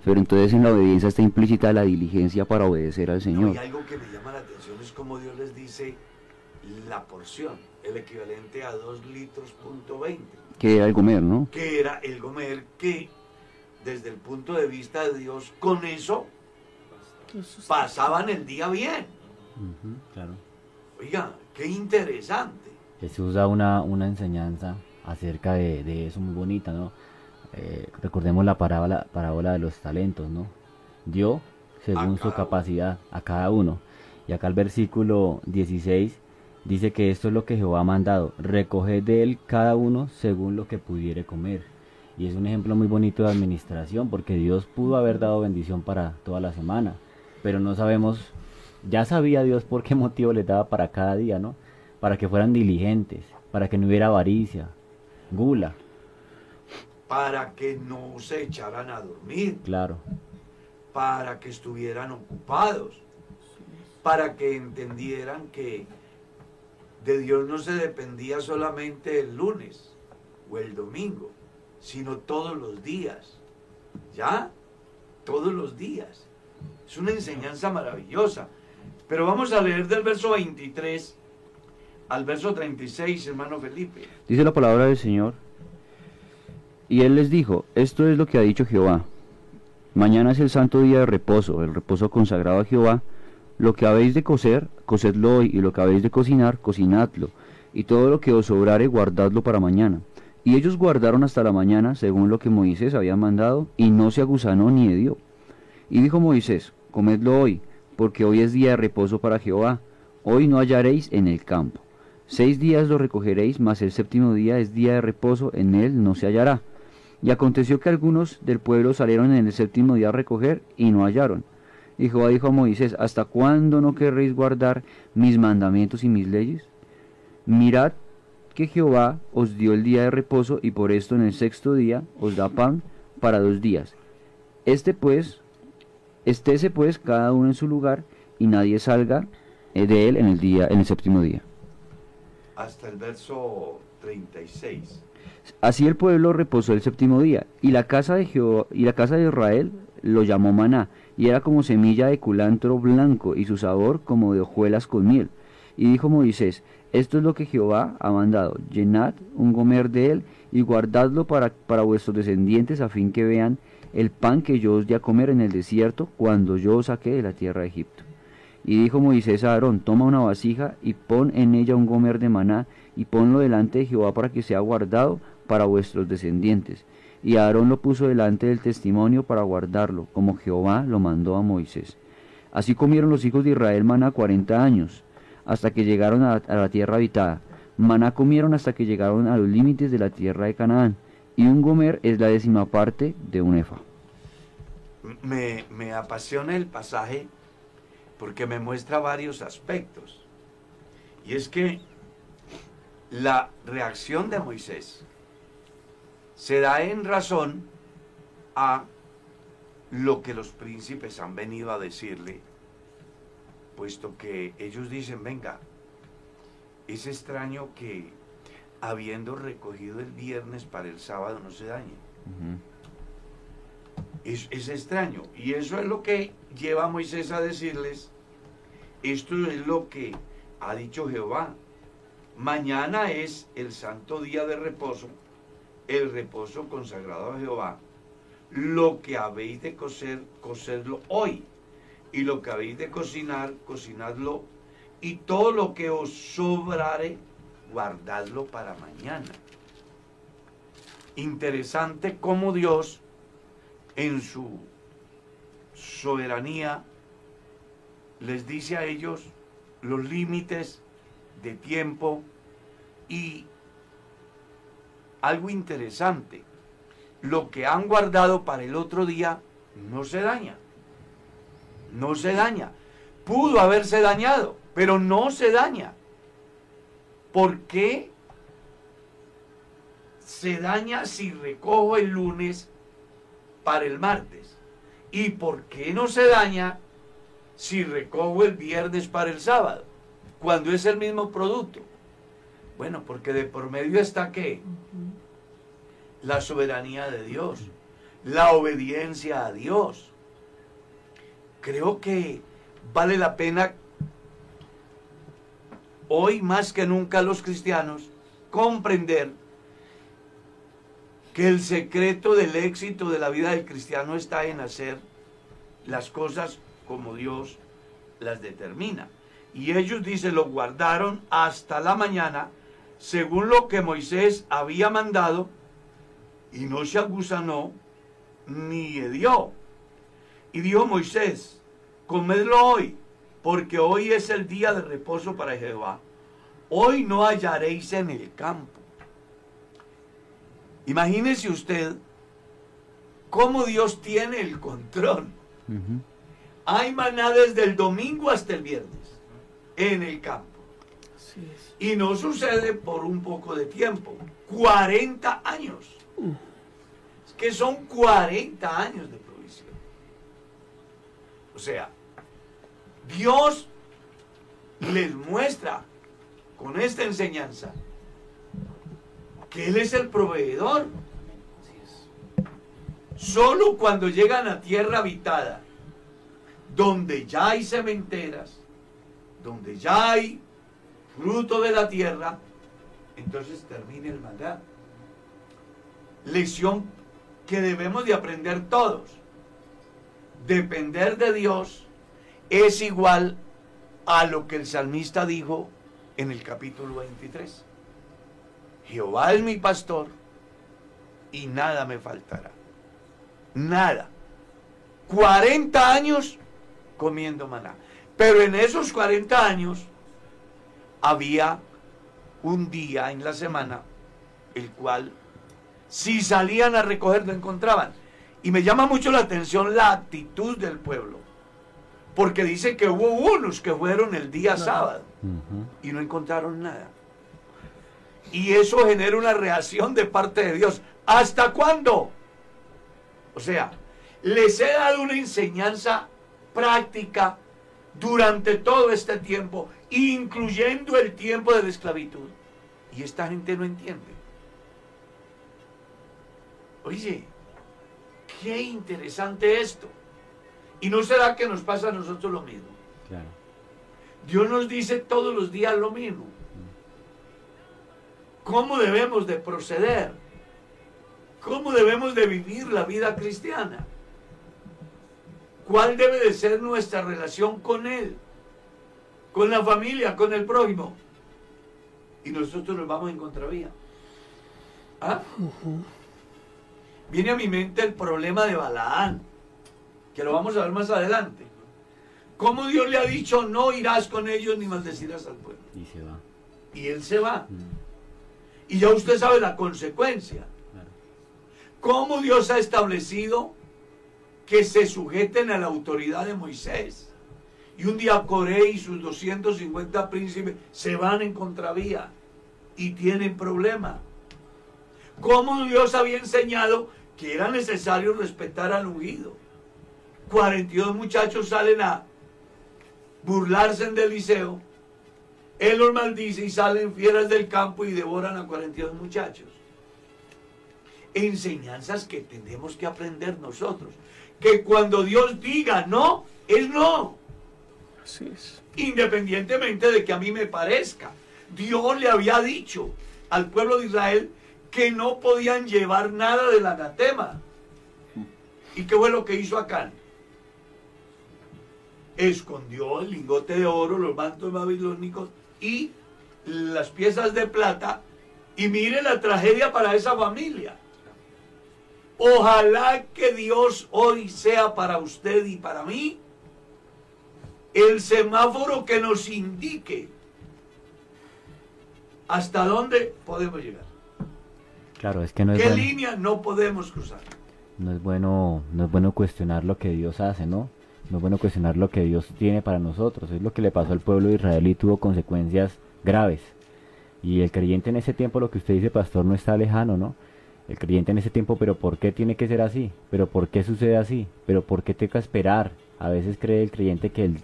Pero entonces en la obediencia está implícita la diligencia para obedecer al No, Señor. y algo que me llama la atención es como Dios les dice la porción, el equivalente a 2 litros punto 20, Que era el comer, ¿no? que era el comer que desde el punto de vista de Dios, con eso pasaban el día bien. claro. Oiga, qué interesante. Jesús da una, una enseñanza acerca de, de eso muy bonita, ¿no? Eh, recordemos la parábola, parábola de los talentos, ¿no? Dio según su capacidad a cada uno. Y acá el versículo 16 dice que esto es lo que Jehová ha mandado, recoged de él cada uno según lo que pudiere comer. Y es un ejemplo muy bonito de administración, porque Dios pudo haber dado bendición para toda la semana, pero no sabemos, ya sabía Dios por qué motivo les daba para cada día, ¿no? Para que fueran diligentes, para que no hubiera avaricia, gula, Para que no se echaran a dormir, claro. para que estuvieran ocupados, para que entendieran que de Dios no se dependía solamente el lunes o el domingo, sino todos los días. ¿Ya? Todos los días. Es una enseñanza maravillosa. Pero vamos a leer del verso 23 al verso 36, hermano Felipe. Dice la palabra del Señor. Y él les dijo, esto es lo que ha dicho Jehová. Mañana es el santo día de reposo, el reposo consagrado a Jehová. Lo que habéis de cocer, cocedlo hoy, y lo que habéis de cocinar, cocinadlo. Y todo lo que os sobrare, guardadlo para mañana. Y ellos guardaron hasta la mañana, según lo que Moisés había mandado, y no se agusanó ni hedió. Y dijo Moisés, comedlo hoy, porque hoy es día de reposo para Jehová. Hoy no hallaréis en el campo. Seis días lo recogeréis, mas el séptimo día es día de reposo, en él no se hallará. Y aconteció que algunos del pueblo salieron en el séptimo día a recoger y no hallaron. Y Jehová dijo a Moisés, ¿hasta cuándo no querréis guardar mis mandamientos y mis leyes? Mirad que Jehová os dio el día de reposo y por esto en el sexto día os da pan para dos días. Este pues, estése pues cada uno en su lugar y nadie salga eh, de él en el día, en el séptimo día. Hasta el verso 36. Así el pueblo reposó el séptimo día, y la casa de Jehová, y la casa de Israel lo llamó maná, y era como semilla de culantro blanco, y su sabor como de hojuelas con miel. Y dijo Moisés, esto es lo que Jehová ha mandado, llenad un gomer de él, y guardadlo para, para vuestros descendientes, a fin que vean el pan que yo os di a comer en el desierto, cuando yo os saqué de la tierra de Egipto. Y dijo Moisés a Aarón, toma una vasija y pon en ella un gomer de maná, y ponlo delante de Jehová para que sea guardado para vuestros descendientes. Y Aarón lo puso delante del testimonio para guardarlo, como Jehová lo mandó a Moisés. Así comieron los hijos de Israel maná cuarenta años, hasta que llegaron a, la tierra habitada. Maná comieron hasta que llegaron a los límites de la tierra de Canaán. Y un gomer es la décima parte de un efa. Me, me apasiona el pasaje porque me muestra varios aspectos. Y es que la reacción de Moisés se da en razón a lo que los príncipes han venido a decirle, puesto que ellos dicen, venga, es extraño que habiendo recogido el viernes para el sábado no se dañe. Es, es extraño. Y eso es lo que lleva a Moisés a decirles, esto es lo que ha dicho Jehová. Mañana es el santo día de reposo, el reposo consagrado a Jehová. Lo que habéis de cocer, cocedlo hoy. Y lo que habéis de cocinar, cocinadlo. Y todo lo que os sobrare, guardadlo para mañana. Interesante cómo Dios, en su soberanía, les dice a ellos los límites de tiempo y algo interesante. lo que han guardado para el otro día no se daña. No se daña. Pudo haberse dañado, pero no se daña. ¿Por qué se daña si recojo el lunes para el martes? ¿Y por qué no se daña si recojo el viernes para el sábado? Cuando es el mismo producto. Bueno, porque de por medio está qué? La soberanía de Dios, la obediencia a Dios. Creo que vale la pena hoy más que nunca los cristianos comprender que el secreto del éxito de la vida del cristiano está en hacer las cosas como Dios las determina. Y ellos, dice, lo guardaron hasta la mañana, según lo que Moisés había mandado, y no se agusanó ni hedió. Y dijo Moisés, comedlo hoy, porque hoy es el día de reposo para Jehová. Hoy no hallaréis en el campo. Imagínese usted cómo Dios tiene el control. Hay maná desde el domingo hasta el viernes en el campo. Y no sucede por un poco de tiempo. 40 años. Es que son 40 años de provisión. O sea, Dios les muestra con esta enseñanza que Él es el proveedor. Solo cuando llegan a tierra habitada, donde ya hay cementeras, donde ya hay fruto de la tierra, entonces termina el maná. Lección que debemos de aprender todos. Depender de Dios es igual a lo que el salmista dijo en el capítulo 23. Jehová es mi pastor y nada me faltará. Nada. 40 años comiendo maná. Pero en esos 40 años había un día en la semana el cual si salían a recoger no encontraban. Y me llama mucho la atención la actitud del pueblo. Porque dice que hubo unos que fueron el día sábado y no encontraron nada. Y eso genera una reacción de parte de Dios. ¿Hasta cuándo? O sea, les he dado una enseñanza práctica durante todo este tiempo, incluyendo el tiempo de la esclavitud. Y esta gente no entiende. Oye, qué interesante esto. ¿Y no será que nos pasa a nosotros lo mismo? Claro. Dios nos dice todos los días lo mismo. ¿Cómo debemos de proceder? ¿Cómo debemos de vivir la vida cristiana? ¿Cuál debe de ser nuestra relación con Él? Con la familia, con el prójimo. Y nosotros nos vamos en contravía. ¿Ah? Viene a mi mente el problema de Balaán, que lo vamos a ver más adelante. ¿Cómo Dios le ha dicho no irás con ellos ni maldecirás al pueblo? Y se va. Y él se va. Mm, Y ya usted sabe la consecuencia. claro. ¿Cómo Dios ha establecido que se sujeten a la autoridad de Moisés? Y un día Coré y sus 250 príncipes se van en contravía y tienen problema. ¿Cómo Dios había enseñado que era necesario respetar al ungido? 42 muchachos salen a burlarse del liceo. Él los maldice y salen fieras del campo y devoran a 42 muchachos. Enseñanzas que tenemos que aprender nosotros. Que cuando Dios diga no, es no. Así es. Independientemente de que a mí me parezca. Dios le había dicho al pueblo de Israel que no podían llevar nada del anatema. ¿Y qué fue lo que hizo Acán? Escondió el lingote de oro, los mantos babilónicos y las piezas de plata. Y mire la tragedia para esa familia. Ojalá que Dios hoy sea para usted y para mí el semáforo que nos indique hasta dónde podemos llegar. Claro, es que no es ¿Qué bueno, línea no podemos cruzar? no es bueno, no es bueno cuestionar lo que Dios hace, ¿no? No es bueno cuestionar lo que Dios tiene para nosotros. Es lo que le pasó al pueblo de Israel y tuvo consecuencias graves. Y el creyente en ese tiempo, lo que usted dice, pastor, no está lejano, ¿no? El creyente en ese tiempo, pero ¿por qué tiene que ser así? ¿Pero por qué sucede así? ¿Pero por qué que esperar? A veces cree el creyente que el,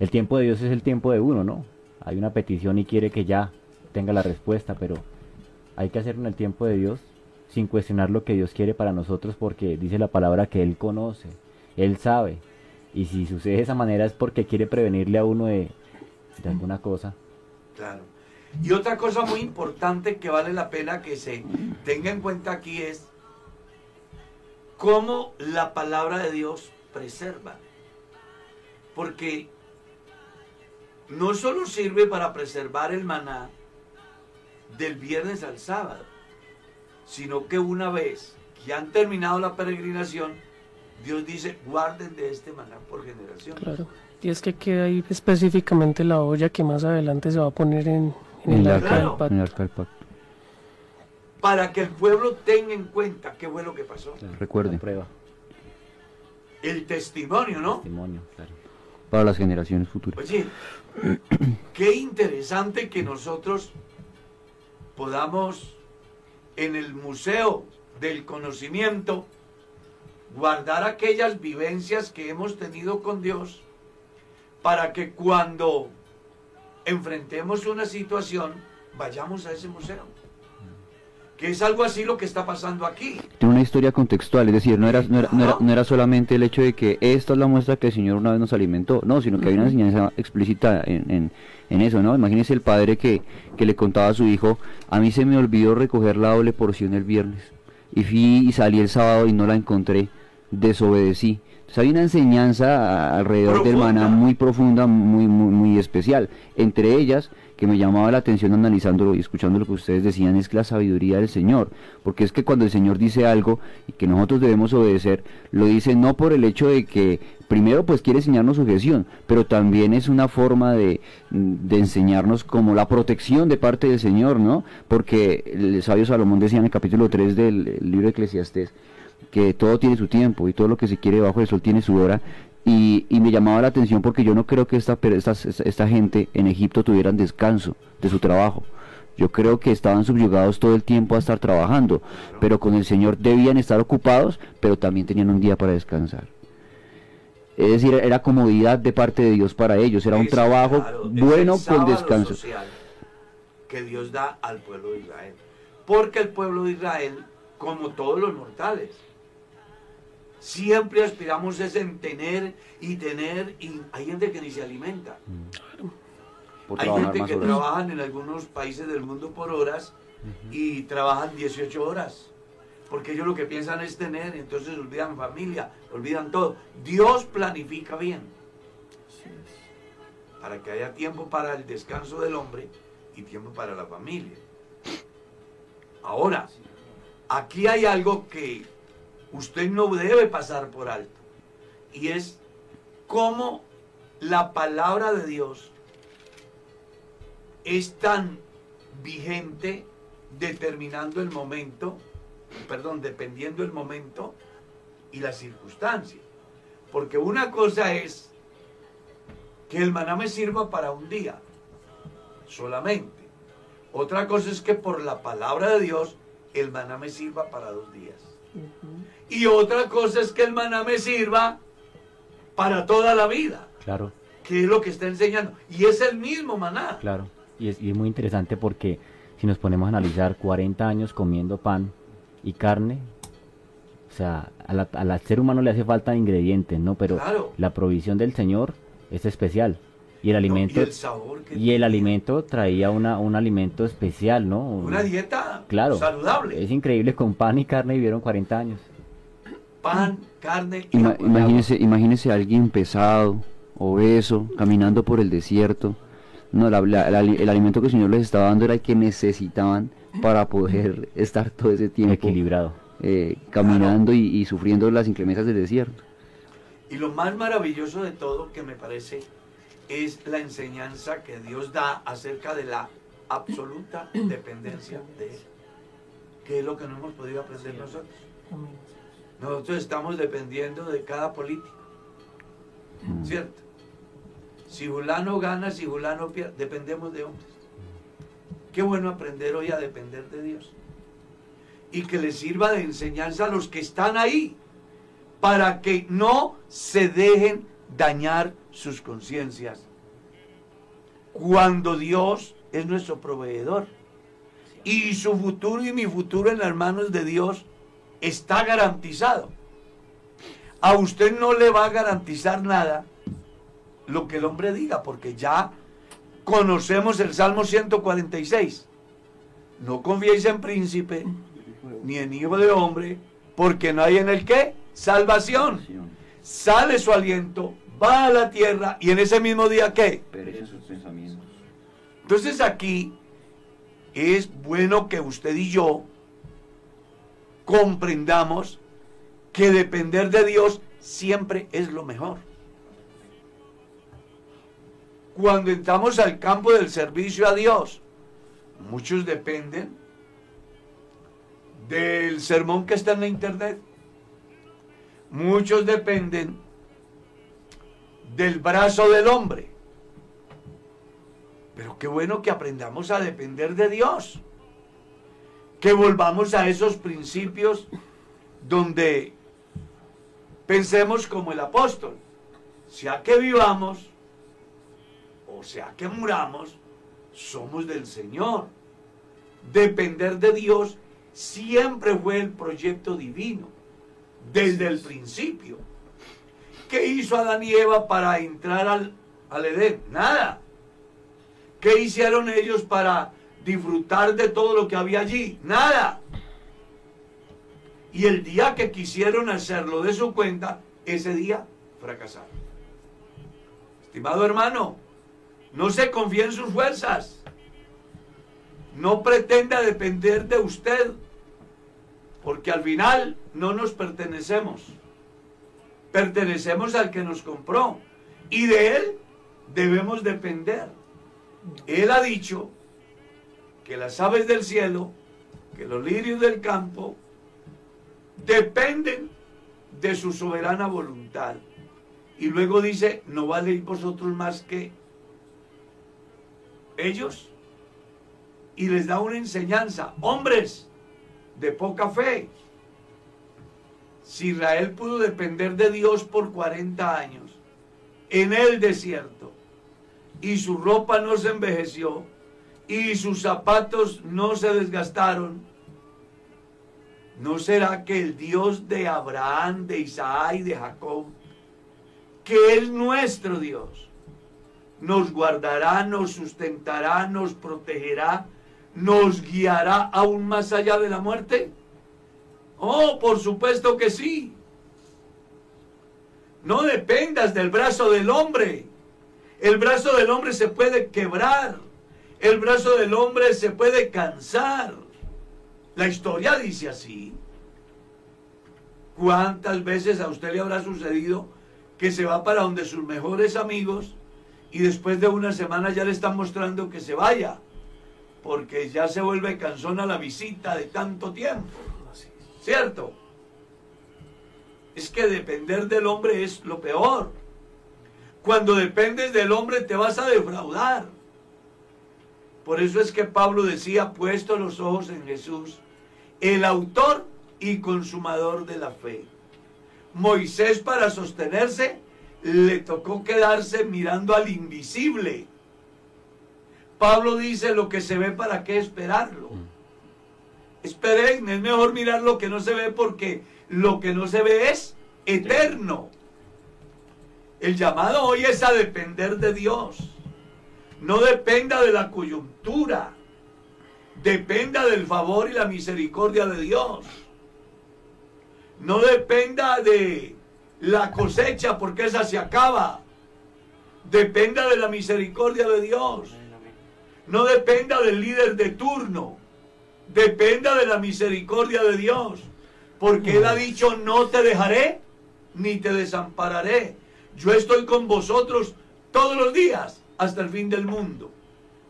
el tiempo de Dios es el tiempo de uno, ¿no? Hay una petición y quiere que ya tenga la respuesta, pero hay que hacerlo en el tiempo de Dios sin cuestionar lo que Dios quiere para nosotros porque dice la palabra que Él conoce, Él sabe. Y si sucede de esa manera es porque quiere prevenirle a uno de, alguna cosa. Claro. Y otra cosa muy importante que vale la pena que se tenga en cuenta aquí es cómo la palabra de Dios preserva. Porque no solo sirve para preservar el maná del viernes al sábado, sino que una vez que han terminado la peregrinación, Dios dice, guarden de este maná por generación. Claro. Y es que queda ahí específicamente la olla que más adelante se va a poner en, en En el el arca arca, del En pacto. el arca del pacto. Para que el pueblo tenga en cuenta qué fue lo que pasó. Recuerden. La prueba, El testimonio, ¿no? testimonio, claro. Para las generaciones futuras. Oye, qué interesante que nosotros podamos en el Museo del Conocimiento guardar aquellas vivencias que hemos tenido con Dios para que cuando enfrentemos una situación vayamos a ese museo. Que es algo así lo que está pasando aquí. Tiene una historia contextual, es decir, no era, no, era, no, era, no era solamente el hecho de que esta es la muestra que el Señor una vez nos alimentó, no, sino que hay una enseñanza explícita en, en, en eso, ¿no? Imagínese el padre que, que le contaba a su hijo, a mí se me olvidó recoger la doble porción el viernes, y fui y salí el sábado y no la encontré, desobedecí. Entonces hay una enseñanza alrededor del maná muy profunda, muy, muy, muy especial. Entre ellas, que me llamaba la atención analizándolo y escuchando lo que ustedes decían, es que la sabiduría del Señor. Porque es que cuando el Señor dice algo y que nosotros debemos obedecer, lo dice no por el hecho de que primero pues quiere enseñarnos sujeción, pero también es una forma de, de enseñarnos como la protección de parte del Señor, ¿no? Porque el sabio Salomón decía en el capítulo 3 del libro de Eclesiastés, que todo tiene su tiempo y todo lo que se quiere bajo el sol tiene su hora. Y, y me llamaba la atención porque yo no creo que esta, esta, esta- gente en Egipto tuvieran descanso de su trabajo. Yo creo que estaban subyugados todo el tiempo a estar trabajando, pero con el Señor debían estar ocupados, pero también tenían un día para descansar. Es decir, era comodidad de parte de Dios para ellos, era un trabajo claro, bueno el con descanso. social que Dios da al pueblo de Israel. Porque el pueblo de Israel, como todos los mortales, siempre aspiramos es en tener y tener, y hay gente que ni se alimenta. por Hay gente que horas. trabajan en algunos países del mundo por horas y trabajan 18 horas. Porque ellos lo que piensan es tener, entonces olvidan familia, olvidan todo. Dios planifica bien. Para que haya tiempo para el descanso del hombre y tiempo para la familia. Ahora, aquí hay algo que usted no debe pasar por alto. Y es cómo la palabra de Dios es tan vigente determinando el momento, perdón, dependiendo el momento y la circunstancia. Porque una cosa es que el maná me sirva para un día solamente. Otra cosa es que por la palabra de Dios el maná me sirva para dos días. Y otra cosa es que el maná me sirva para toda la vida, Claro, que es lo que está enseñando. Y es el mismo maná. claro. Y es, y es muy interesante porque si nos ponemos a analizar 40 años comiendo pan y carne, o sea, al ser humano le hace falta ingredientes, ¿no? Pero Claro. la provisión del Señor es especial. Y el alimento, y el sabor que y el alimento traía una, un alimento especial, ¿no? Una dieta Claro. saludable. Es increíble, con pan y carne vivieron 40 años. Pan, carne y Ima- agua. imagínese, imagínese a alguien pesado, obeso, caminando por el desierto. No, la- la- la- el alimento que el Señor les estaba dando era el que necesitaban para poder estar todo ese tiempo Equilibrado. eh, caminando y, y sufriendo las inclemencias del desierto. Y lo más maravilloso de todo que me parece es la enseñanza que Dios da acerca de la absoluta dependencia de Él. ¿Qué es lo que no hemos podido aprender nosotros? Nosotros estamos dependiendo de cada político, ¿cierto? Si Julano gana, si Julano pierde, dependemos de hombres. Qué bueno aprender hoy a depender de Dios. Y que les sirva de enseñanza a los que están ahí, para que no se dejen dañar sus conciencias. Cuando Dios es nuestro proveedor. Y su futuro y mi futuro en las manos de Dios está garantizado. A usted no le va a garantizar nada lo que el hombre diga, porque ya conocemos el Salmo 146. No confiéis en príncipe, ni en hijo de hombre, porque no hay en el qué? Salvación. Sale su aliento, va a la tierra y en ese mismo día qué? Perecen sus pensamientos. Entonces aquí es bueno que usted y yo comprendamos que depender de Dios siempre es lo mejor. Cuando entramos al campo del servicio a Dios, muchos dependen del sermón que está en la internet. Muchos dependen del brazo del hombre. Pero qué bueno que aprendamos a depender de Dios. Que volvamos a esos principios donde pensemos como el apóstol. Sea que vivamos o sea que muramos, somos del Señor. Depender de Dios siempre fue el proyecto divino, desde el principio. ¿Qué hizo Adán y Eva para entrar al, al Edén? Nada. ¿Qué hicieron ellos para disfrutar de todo lo que había allí? Nada. Y el día que quisieron hacerlo de su cuenta, ese día fracasaron. Estimado hermano, no se confíe en sus fuerzas. No pretenda depender de usted, porque al final no nos pertenecemos. Pertenecemos al que nos compró y de él debemos depender. Él ha dicho que las aves del cielo, que los lirios del campo, dependen de su soberana voluntad. Y luego dice, no valéis vosotros más que ellos. Y les da una enseñanza. Hombres de poca fe. Si Israel pudo depender de Dios por 40 años en el desierto y su ropa no se envejeció y sus zapatos no se desgastaron, ¿no será que el Dios de Abraham, de Isaac y de Jacob, que es nuestro Dios, nos guardará, nos sustentará, nos protegerá, nos guiará aún más allá de la muerte? Oh, por supuesto que sí. No dependas del brazo del hombre. El brazo del hombre se puede quebrar. El brazo del hombre se puede cansar. La historia dice así. ¿Cuántas veces a usted le habrá sucedido que se va para donde sus mejores amigos y después de una semana ya le están mostrando que se vaya? Porque ya se vuelve cansona la visita de tanto tiempo. ¿Cierto? Es que depender del hombre es lo peor. Cuando dependes del hombre te vas a defraudar. Por eso es que Pablo decía, puesto los ojos en Jesús, el autor y consumador de la fe. Moisés para sostenerse le tocó quedarse mirando al invisible. Pablo dice, lo que se ve, ¿para qué esperarlo? Esperen, es mejor mirar lo que no se ve porque lo que no se ve es eterno. El llamado hoy es a depender de Dios. No dependa de la coyuntura. Dependa del favor y la misericordia de Dios. No dependa de la cosecha porque esa se acaba. Dependa de la misericordia de Dios. No dependa del líder de turno. Dependa de la misericordia de Dios. Porque Él ha dicho, no te dejaré ni te desampararé. Yo estoy con vosotros todos los días hasta el fin del mundo.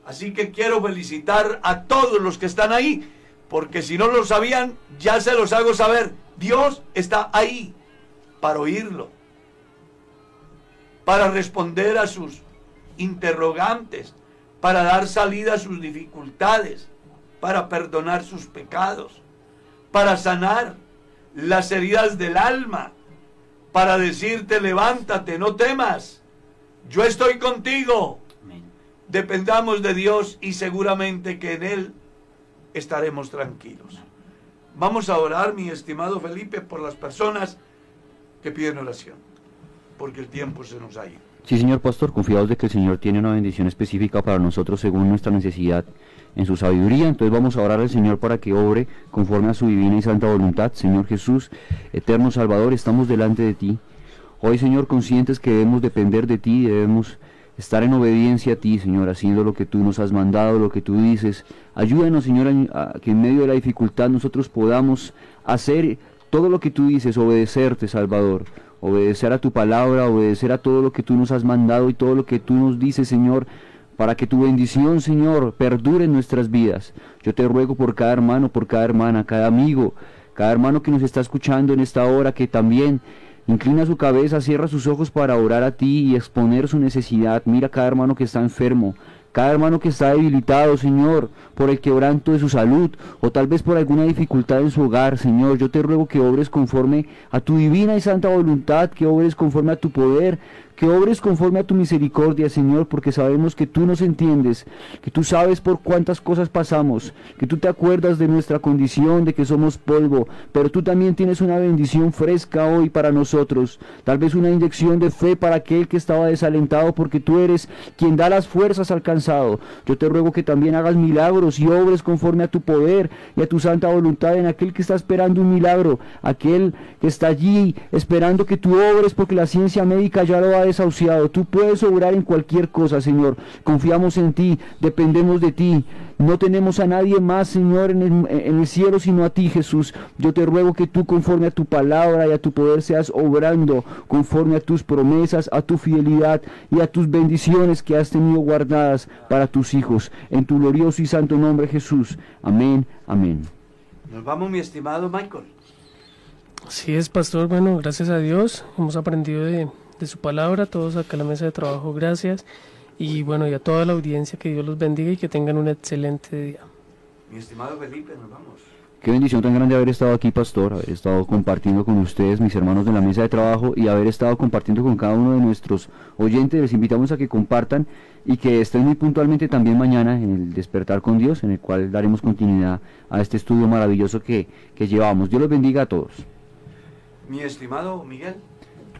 Así que quiero felicitar a todos los que están ahí Porque si no lo sabían, ya se los hago saber. Dios está ahí para oírlo, para responder a sus interrogantes, para dar salida a sus dificultades, para perdonar sus pecados, para sanar las heridas del alma, para decirte levántate, no temas, yo estoy contigo. Dependamos de Dios y seguramente que en Él estaremos tranquilos. Vamos a orar, mi estimado Felipe, por las personas que piden oración, porque el tiempo se nos ha ido. Sí, señor pastor, confiados de que el Señor tiene una bendición específica para nosotros según nuestra necesidad en su sabiduría. Entonces vamos a orar al Señor para que obre conforme a su divina y santa voluntad. Señor Jesús, eterno Salvador, estamos delante de ti. Hoy, Señor, conscientes que debemos depender de ti, debemos estar en obediencia a ti, Señor, haciendo lo que tú nos has mandado, lo que tú dices. Ayúdanos, Señor, a, que en medio de la dificultad nosotros podamos hacer todo lo que tú dices, obedecerte, Salvador obedecer a tu palabra, obedecer a todo lo que tú nos has mandado y todo lo que tú nos dices, Señor, para que tu bendición, Señor, perdure en nuestras vidas. Yo te ruego por cada hermano, por cada hermana, cada amigo, cada hermano que nos está escuchando en esta hora, que también inclina su cabeza, cierra sus ojos para orar a ti y exponer su necesidad. Mira cada hermano que está enfermo, cada hermano que está debilitado, Señor, por el quebranto de su salud o tal vez por alguna dificultad en su hogar, Señor, yo te ruego que obres conforme a tu divina y santa voluntad, que obres conforme a tu poder, que obres conforme a tu misericordia, Señor, porque sabemos que tú nos entiendes, que tú sabes por cuántas cosas pasamos, que tú te acuerdas de nuestra condición, de que somos polvo, pero tú también tienes una bendición fresca hoy para nosotros, tal vez una inyección de fe para aquel que estaba desalentado, porque tú eres quien da las fuerzas al cansado. Yo te ruego que también hagas milagros y obres conforme a tu poder y a tu santa voluntad en aquel que está esperando un milagro, aquel que está allí esperando que tú obres porque la ciencia médica ya lo ha desahuciado. Tú puedes obrar en cualquier cosa, Señor. Confiamos en ti, dependemos de ti. No tenemos a nadie más, Señor, en el, en el, cielo sino a ti, Jesús. Yo te ruego que tú, conforme a tu palabra y a tu poder, seas obrando conforme a tus promesas, a tu fidelidad y a tus bendiciones que has tenido guardadas para tus hijos. En tu glorioso y santo nombre, Jesús. Amén, amén. Nos vamos, mi estimado Michael. Así es, pastor. Bueno, gracias a Dios hemos aprendido de, de su palabra, todos acá en la mesa de trabajo, gracias. Y bueno, y a toda la audiencia, que Dios los bendiga y que tengan un excelente día. Mi estimado Felipe, nos vamos. Qué bendición tan grande haber estado aquí, pastor, haber estado compartiendo con ustedes, mis hermanos de la mesa de trabajo, y haber estado compartiendo con cada uno de nuestros oyentes. Les invitamos a que compartan y que estén muy puntualmente también mañana en el Despertar con Dios, en el cual daremos continuidad a este estudio maravilloso que, que llevamos. Dios los bendiga a todos. Mi estimado Miguel.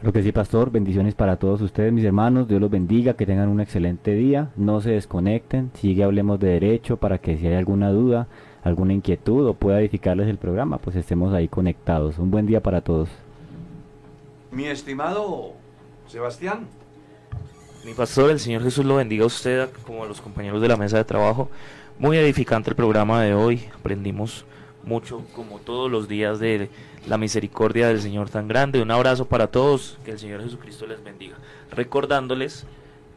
Lo que sí, pastor, bendiciones para todos ustedes, mis hermanos. Dios los bendiga, que tengan un excelente día. No se desconecten. Sigue Hablemos de Derecho para que si hay alguna duda, alguna inquietud o pueda edificarles el programa, pues estemos ahí conectados. Un buen día para todos. Mi estimado Sebastián. Mi pastor, el Señor Jesús lo bendiga a usted, como a los compañeros de la mesa de trabajo. Muy edificante el programa de hoy. Aprendimos mucho, como todos los días, de la misericordia del Señor tan grande. Un abrazo para todos, que el Señor Jesucristo les bendiga. Recordándoles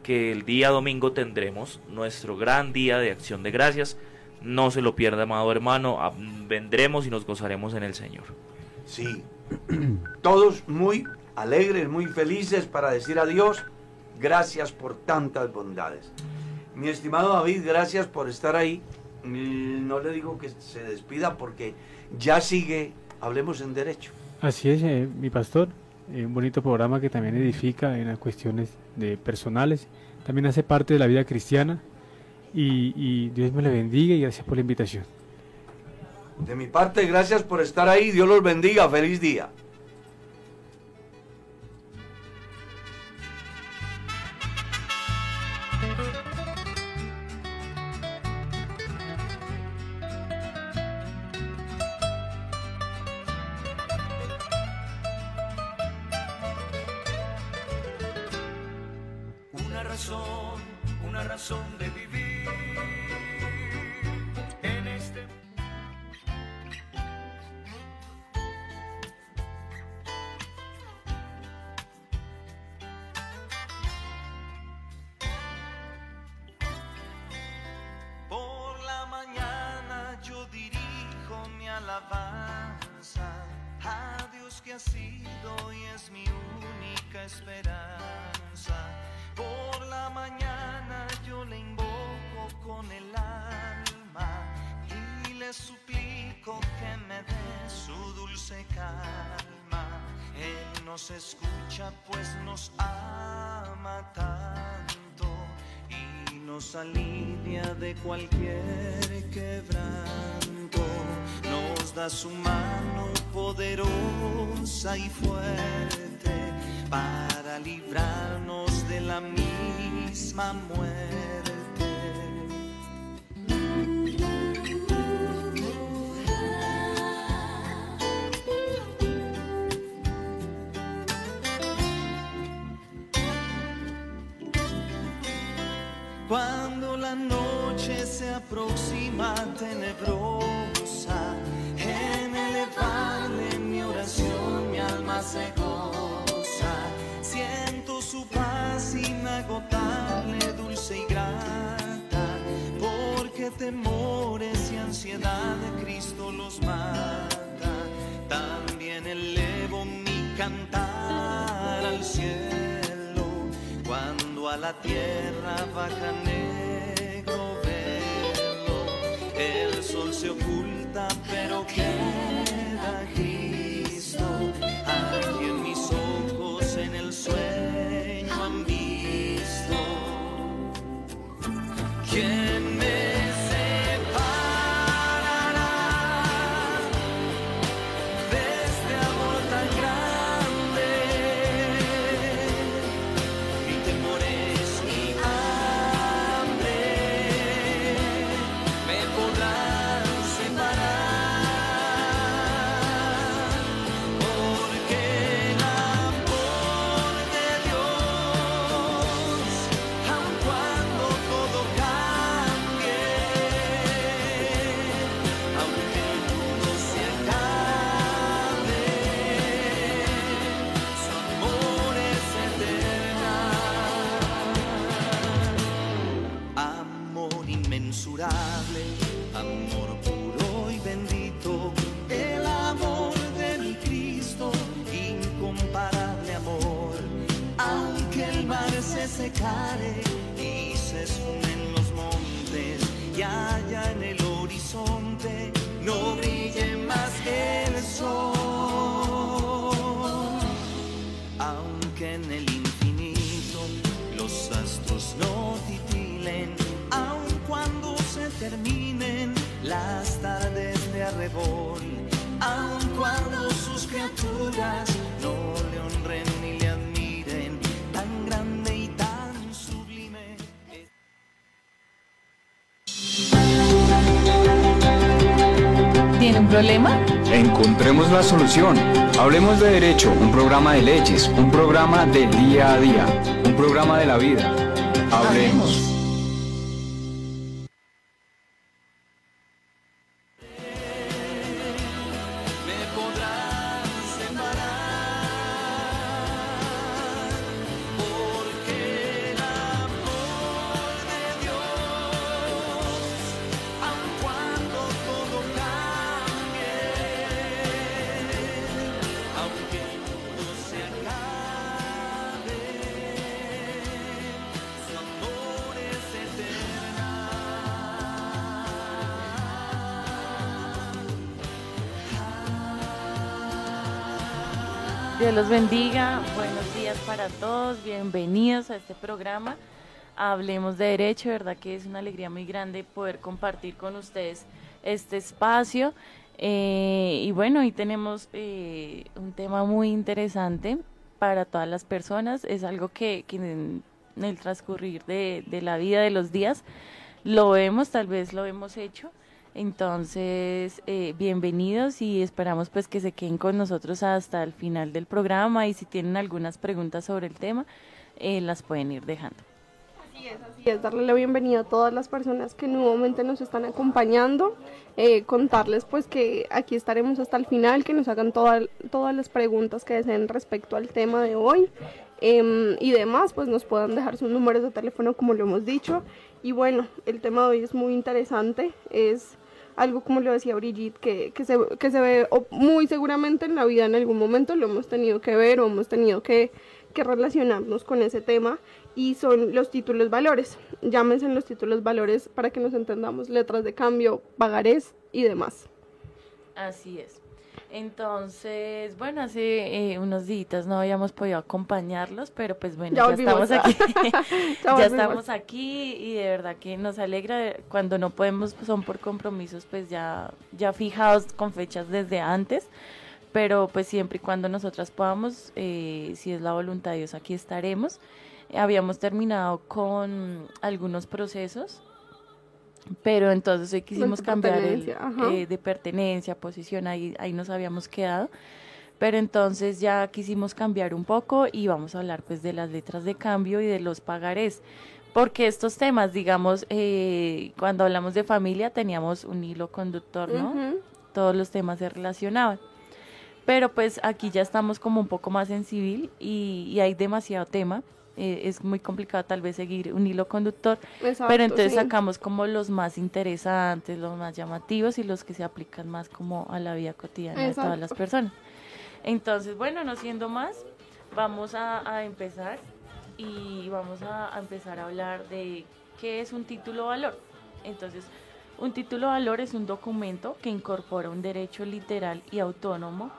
que el día domingo tendremos nuestro gran día de acción de gracias. No se lo pierda, amado hermano. Vendremos y nos gozaremos en el Señor. Sí, todos muy alegres, muy felices para decir a Dios, gracias por tantas bondades. Mi estimado David, gracias por estar ahí. No le digo que se despida porque ya sigue Hablemos en Derecho. Así es, eh, mi pastor. Eh, un bonito programa que también edifica en las cuestiones de personales. También hace parte de la vida cristiana. Y, y Dios me le bendiga y gracias por la invitación. De mi parte, gracias por estar ahí. Dios los bendiga. Feliz día. ¿Quién Solución. Hablemos de Derecho, un programa de leyes, un programa del día a día, un programa de la vida. Hablemos. Dios los bendiga. Buenos días para todos. Bienvenidos a este programa. Hablemos de Derecho. Verdad que es una alegría muy grande poder compartir con ustedes este espacio. Eh, y bueno, hoy tenemos eh, un tema muy interesante para todas las personas. Es algo que, en el transcurrir de la vida, de los días, lo vemos, tal vez lo hemos hecho. Entonces, eh, bienvenidos y esperamos pues que se queden con nosotros hasta el final del programa y si tienen algunas preguntas sobre el tema, eh, las pueden ir dejando. Así es, así es, darle la bienvenida a todas las personas que nuevamente nos están acompañando, eh, contarles pues que aquí estaremos hasta el final, que nos hagan toda- todas las preguntas que deseen respecto al tema de hoy em, y demás, pues nos puedan dejar sus números de teléfono como lo hemos dicho. Y bueno, el tema de hoy es muy interesante, es algo como lo decía Brigitte, que, que, se, que se ve muy seguramente en la vida en algún momento lo hemos tenido que ver o hemos tenido que, que relacionarnos con ese tema y son los títulos valores. Llámense los títulos valores para que nos entendamos, letras de cambio, pagarés y demás. Así es. Entonces, bueno, hace eh, unos días no habíamos podido acompañarlos, pero pues bueno, ya, estamos aquí. ya, estamos aquí y de verdad que nos alegra cuando no podemos, son por compromisos pues ya, ya fijados con fechas desde antes, pero pues siempre y cuando nosotras podamos, eh, si es la voluntad de Dios, aquí estaremos. Habíamos terminado con algunos procesos pero entonces hoy quisimos cambiar el, eh, de pertenencia, posición, ahí, ahí nos habíamos quedado. Pero entonces ya quisimos cambiar un poco y vamos a hablar pues de las letras de cambio y de los pagarés. Porque estos temas, digamos, eh, cuando hablamos de familia teníamos un hilo conductor, ¿no? Todos los temas se relacionaban. Pero pues aquí ya estamos como un poco más en civil y, y hay demasiado tema. Eh, es muy complicado tal vez seguir un hilo conductor, pero entonces sacamos como los más interesantes, los más llamativos y los que se aplican más como a la vida cotidiana de todas las personas. Entonces, bueno, no siendo más, vamos a, empezar y vamos a, a, empezar a hablar de qué es un título valor. Entonces, un título valor es un documento que incorpora un derecho literal y autónomo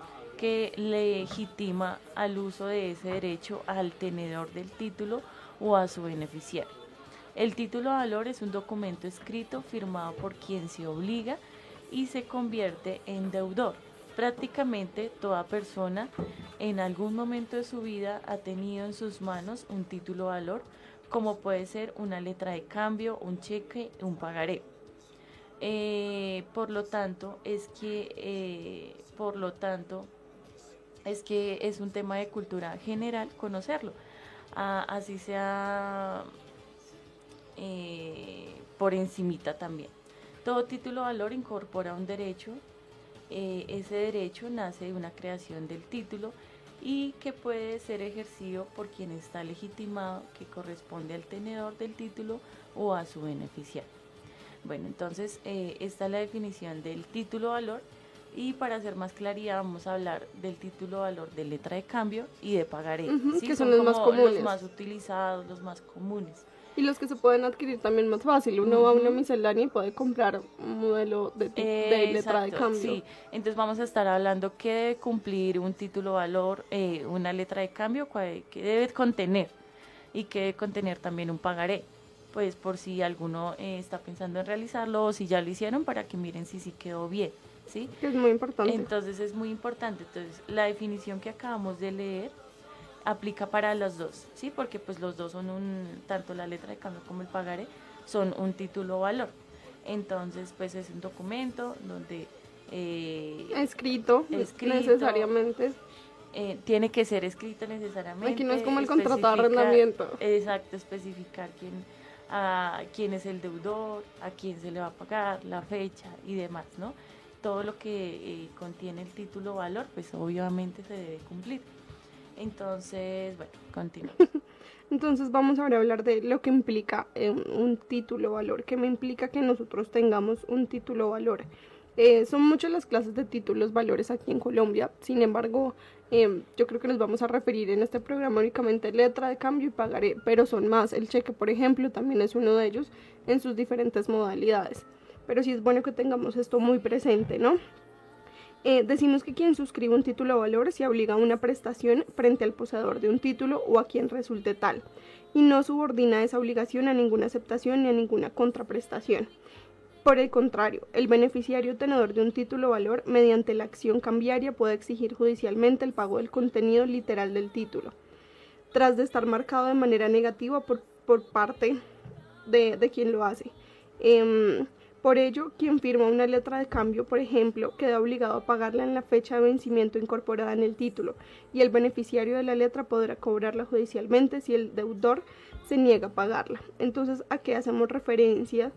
que legitima al uso de ese derecho al tenedor del título o a su beneficiario. El título de valor es un documento escrito firmado por quien se obliga y se convierte en deudor. Prácticamente toda persona en algún momento de su vida ha tenido en sus manos un título de valor, como puede ser una letra de cambio, un cheque, un pagaré. Eh, por lo tanto, es que, eh, por lo tanto, es que es un tema de cultura general conocerlo. Ah, así sea eh, por encimita también. Todo título valor incorpora un derecho. Eh, ese derecho nace de una creación del título y que puede ser ejercido por quien está legitimado, que corresponde al tenedor del título o a su beneficiario. Bueno, entonces eh, esta es la definición del título valor y para hacer más claridad vamos a hablar del título valor de letra de cambio y de pagaré, que son, los más comunes. Los más utilizados, los más comunes. Y los que se pueden adquirir también más fácil. Uno va a una miscelánea y puede comprar un modelo de, letra de cambio. Sí, entonces vamos a estar hablando qué debe cumplir un título valor, eh, una letra de cambio, que debe contener y qué debe contener también un pagaré. Pues por si alguno eh, está pensando en realizarlo o si ya lo hicieron para que miren si sí quedó bien. ¿Sí? Es muy importante. Entonces es muy importante. Entonces la definición que acabamos de leer aplica para los dos, ¿sí? Porque pues los dos son un, tanto la letra de cambio como el pagaré, son un título valor. Entonces pues es un documento donde... Eh, escrito, necesariamente. Eh, tiene que ser escrito necesariamente. Aquí no es como el contrato de arrendamiento. Exacto, especificar quién, a quién es el deudor, a quién se le va a pagar, la fecha y demás, ¿no? Todo lo que eh, contiene el título valor, pues obviamente se debe cumplir. Entonces, bueno, continúo. Entonces vamos ahora a hablar de lo que implica eh, un título valor, que me implica que nosotros tengamos un título valor. Eh, son muchas las clases de títulos valores aquí en Colombia, sin embargo, yo creo que nos vamos a referir en este programa únicamente letra de cambio y pagaré, pero son más. El cheque, por ejemplo, también es uno de ellos en sus diferentes modalidades pero sí es bueno que tengamos esto muy presente, ¿no? Eh, decimos que quien suscribe un título de valor se obliga a una prestación frente al poseedor de un título o a quien resulte tal, y no subordina esa obligación a ninguna aceptación ni a ninguna contraprestación. Por el contrario, el beneficiario tenedor de un título de valor, mediante la acción cambiaria, puede exigir judicialmente el pago del contenido literal del título, tras de estar marcado de manera negativa por, por parte de, quien lo hace. Em, por ello, quien firma una letra de cambio, por ejemplo, queda obligado a pagarla en la fecha de vencimiento incorporada en el título, y el beneficiario de la letra podrá cobrarla judicialmente si el deudor se niega a pagarla. Entonces, ¿a qué hacemos referencia?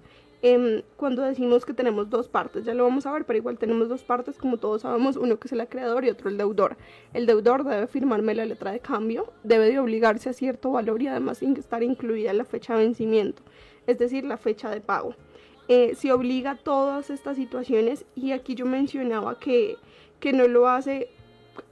Em, cuando decimos que tenemos dos partes, ya lo vamos a ver, pero igual tenemos dos partes, como todos sabemos, uno que es el acreedor y otro el deudor. El deudor debe firmarme la letra de cambio, debe de obligarse a cierto valor y además estar incluida la fecha de vencimiento, es decir, la fecha de pago. Eh, se obliga a todas estas situaciones y aquí yo mencionaba que, que no lo hace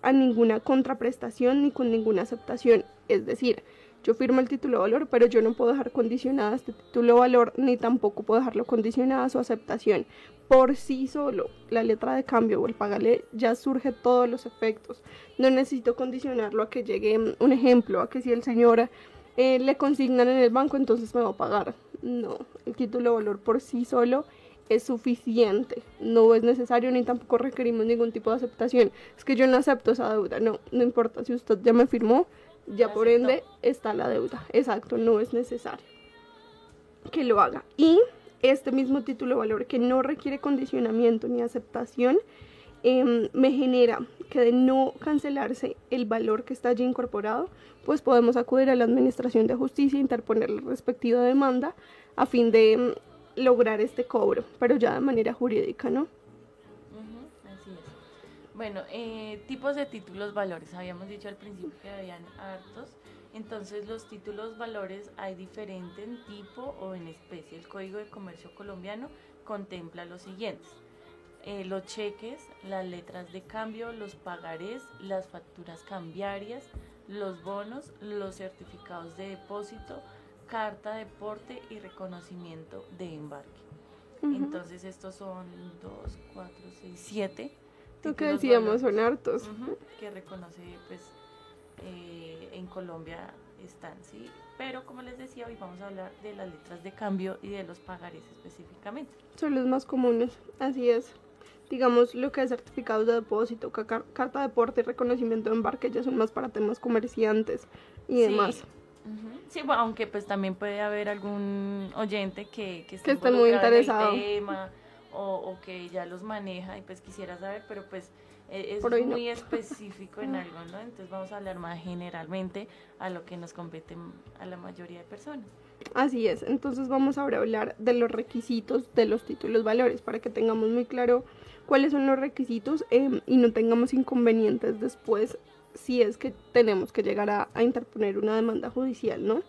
a ninguna contraprestación ni con ninguna aceptación. Es decir, yo firmo el título de valor, pero yo no puedo dejar condicionada este título de valor, ni tampoco puedo dejarlo condicionada a su aceptación. Por sí solo, la letra de cambio o el pagarle ya surge todos los efectos. No necesito condicionarlo a que llegue un ejemplo, a que si el señor eh, le consignan en el banco, entonces me va a pagar. No, el título de valor por sí solo es suficiente, no es necesario ni tampoco requerimos ningún tipo de aceptación. Es que yo no acepto esa deuda, no, no importa si usted ya me firmó, ya por ende está la deuda. Exacto, no es necesario que lo haga. Y este mismo título de valor que no requiere condicionamiento ni aceptación, em, me genera que de no cancelarse el valor que está allí incorporado, pues podemos acudir a la Administración de Justicia e interponer la respectiva demanda a fin de em, lograr este cobro, pero ya de manera jurídica, ¿no? así es. Bueno, eh, tipos de títulos valores. Habíamos dicho al principio que habían hartos. Entonces los títulos valores hay diferente en tipo o en especie. El Código de Comercio colombiano contempla los siguientes. Eh, los cheques, las letras de cambio, los pagarés, las facturas cambiarias, los bonos, los certificados de depósito, carta de porte y reconocimiento de embarque. Entonces estos son 2, 4, 6, 7. Lo que decíamos son hartos. que reconoce pues eh, en Colombia están, ¿sí? Pero como les decía, hoy vamos a hablar de las letras de cambio y de los pagares específicamente. Son los más comunes, así es. Digamos, lo que es certificados de depósito, carta de porte y reconocimiento de embarque ya son más para temas comerciantes y demás. Sí, bueno, aunque pues también puede haber algún oyente que, que esté, muy interesado en el tema o, o, que ya los maneja y pues quisiera saber, pero pues e, es muy específico en algo, ¿no? Entonces vamos a hablar más generalmente a lo que nos compete a la mayoría de personas. Así es, entonces vamos ahora a hablar de los requisitos de los títulos valores para que tengamos muy claro cuáles son los requisitos eh, y no tengamos inconvenientes después si es que tenemos que llegar a, interponer una demanda judicial, ¿no?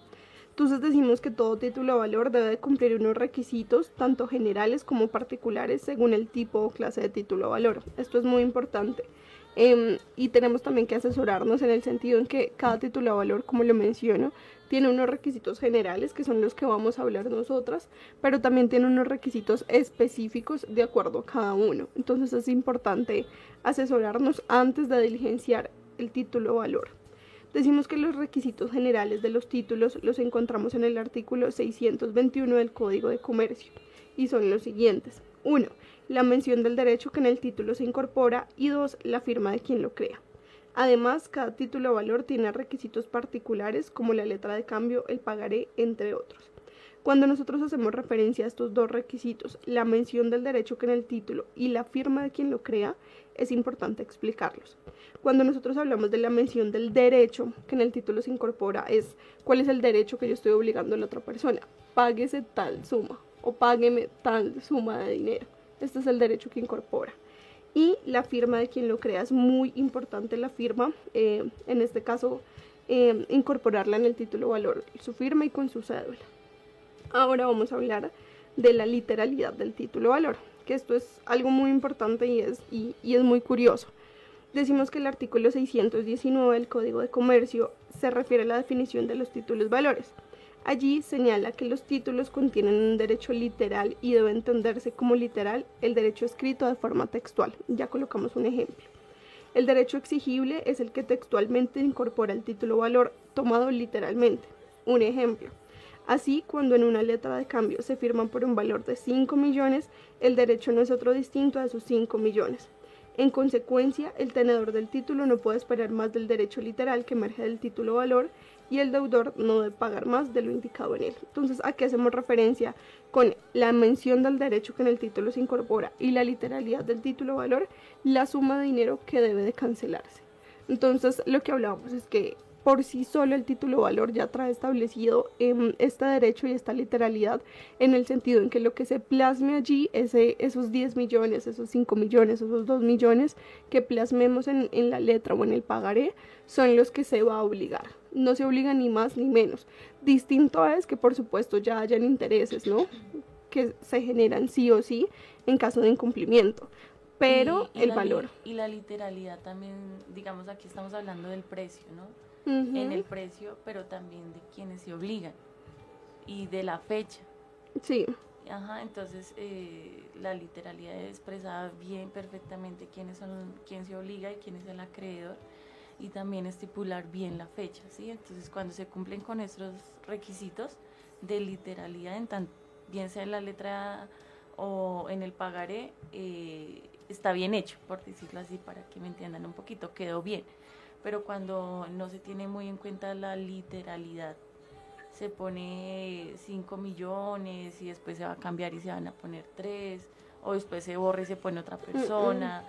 Entonces decimos que todo título de valor debe cumplir unos requisitos, tanto generales como particulares, según el tipo o clase de título de valor. Esto es muy importante. Em, y tenemos también que asesorarnos en el sentido en que cada título de valor, como lo menciono, tiene unos requisitos generales, que son los que vamos a hablar nosotras, pero también tiene unos requisitos específicos de acuerdo a cada uno. Entonces es importante asesorarnos antes de diligenciar el título valor. Decimos que los requisitos generales de los títulos los encontramos en el artículo 621 del Código de Comercio y son los siguientes. 1. La mención del derecho que en el título se incorpora y 2. La firma de quien lo crea. Además, cada título de valor tiene requisitos particulares como la letra de cambio, el pagaré, entre otros. Cuando nosotros hacemos referencia a estos dos requisitos, la mención del derecho que en el título y la firma de quien lo crea, es importante explicarlos. Cuando nosotros hablamos de la mención del derecho que en el título se incorpora, es cuál es el derecho que yo estoy obligando a la otra persona. Páguese tal suma o págueme tal suma de dinero. Este es el derecho que incorpora. Y la firma de quien lo crea es muy importante la firma, eh, en este caso eh, incorporarla en el título valor, su firma y con su cédula. Ahora vamos a hablar de la literalidad del título valor, que esto es algo muy importante y es, y, es muy curioso. Decimos que el artículo 619 del Código de Comercio se refiere a la definición de los títulos valores. Allí señala que los títulos contienen un derecho literal y debe entenderse como literal el derecho escrito de forma textual. Ya colocamos un ejemplo. El derecho exigible es el que textualmente incorpora el título valor tomado literalmente. Un ejemplo. Así, cuando en una letra de cambio se firma por un valor de 5 millones, el derecho no es otro distinto a esos 5 millones. En consecuencia, el tenedor del título no puede esperar más del derecho literal que emerge del título valor y el deudor no debe pagar más de lo indicado en él. Entonces, aquí hacemos referencia con la mención del derecho que en el título se incorpora y la literalidad del título valor, la suma de dinero que debe de cancelarse. Entonces, lo que hablábamos es que por sí solo el título valor ya trae establecido eh, este derecho y esta literalidad en el sentido en que lo que se plasme allí, ese, esos 10 millones, esos 5 millones, esos 2 millones que plasmemos en, en la letra o en el pagaré, son los que se va a obligar. No se obliga ni más ni menos. Distinto es que por supuesto ya hayan intereses, ¿no? que se generan sí o sí en caso de incumplimiento. Pero Y- y el la valor. Y la literalidad también, digamos, aquí estamos hablando del precio, ¿no? En el precio, pero también de quienes se obligan y de la fecha. Sí. Ajá, entonces eh, la literalidad expresada bien perfectamente quiénes son, quién se obliga y quién es el acreedor y también estipular bien la fecha, ¿sí? Entonces cuando se cumplen con estos requisitos de literalidad, en tan, bien sea en la letra o en el pagaré, eh, está bien hecho, por decirlo así, para que me entiendan un poquito, quedó bien. Pero cuando no se tiene muy en cuenta la literalidad, se pone 5 millones y después se va a cambiar y se van a poner 3, o después se borra y se pone otra persona,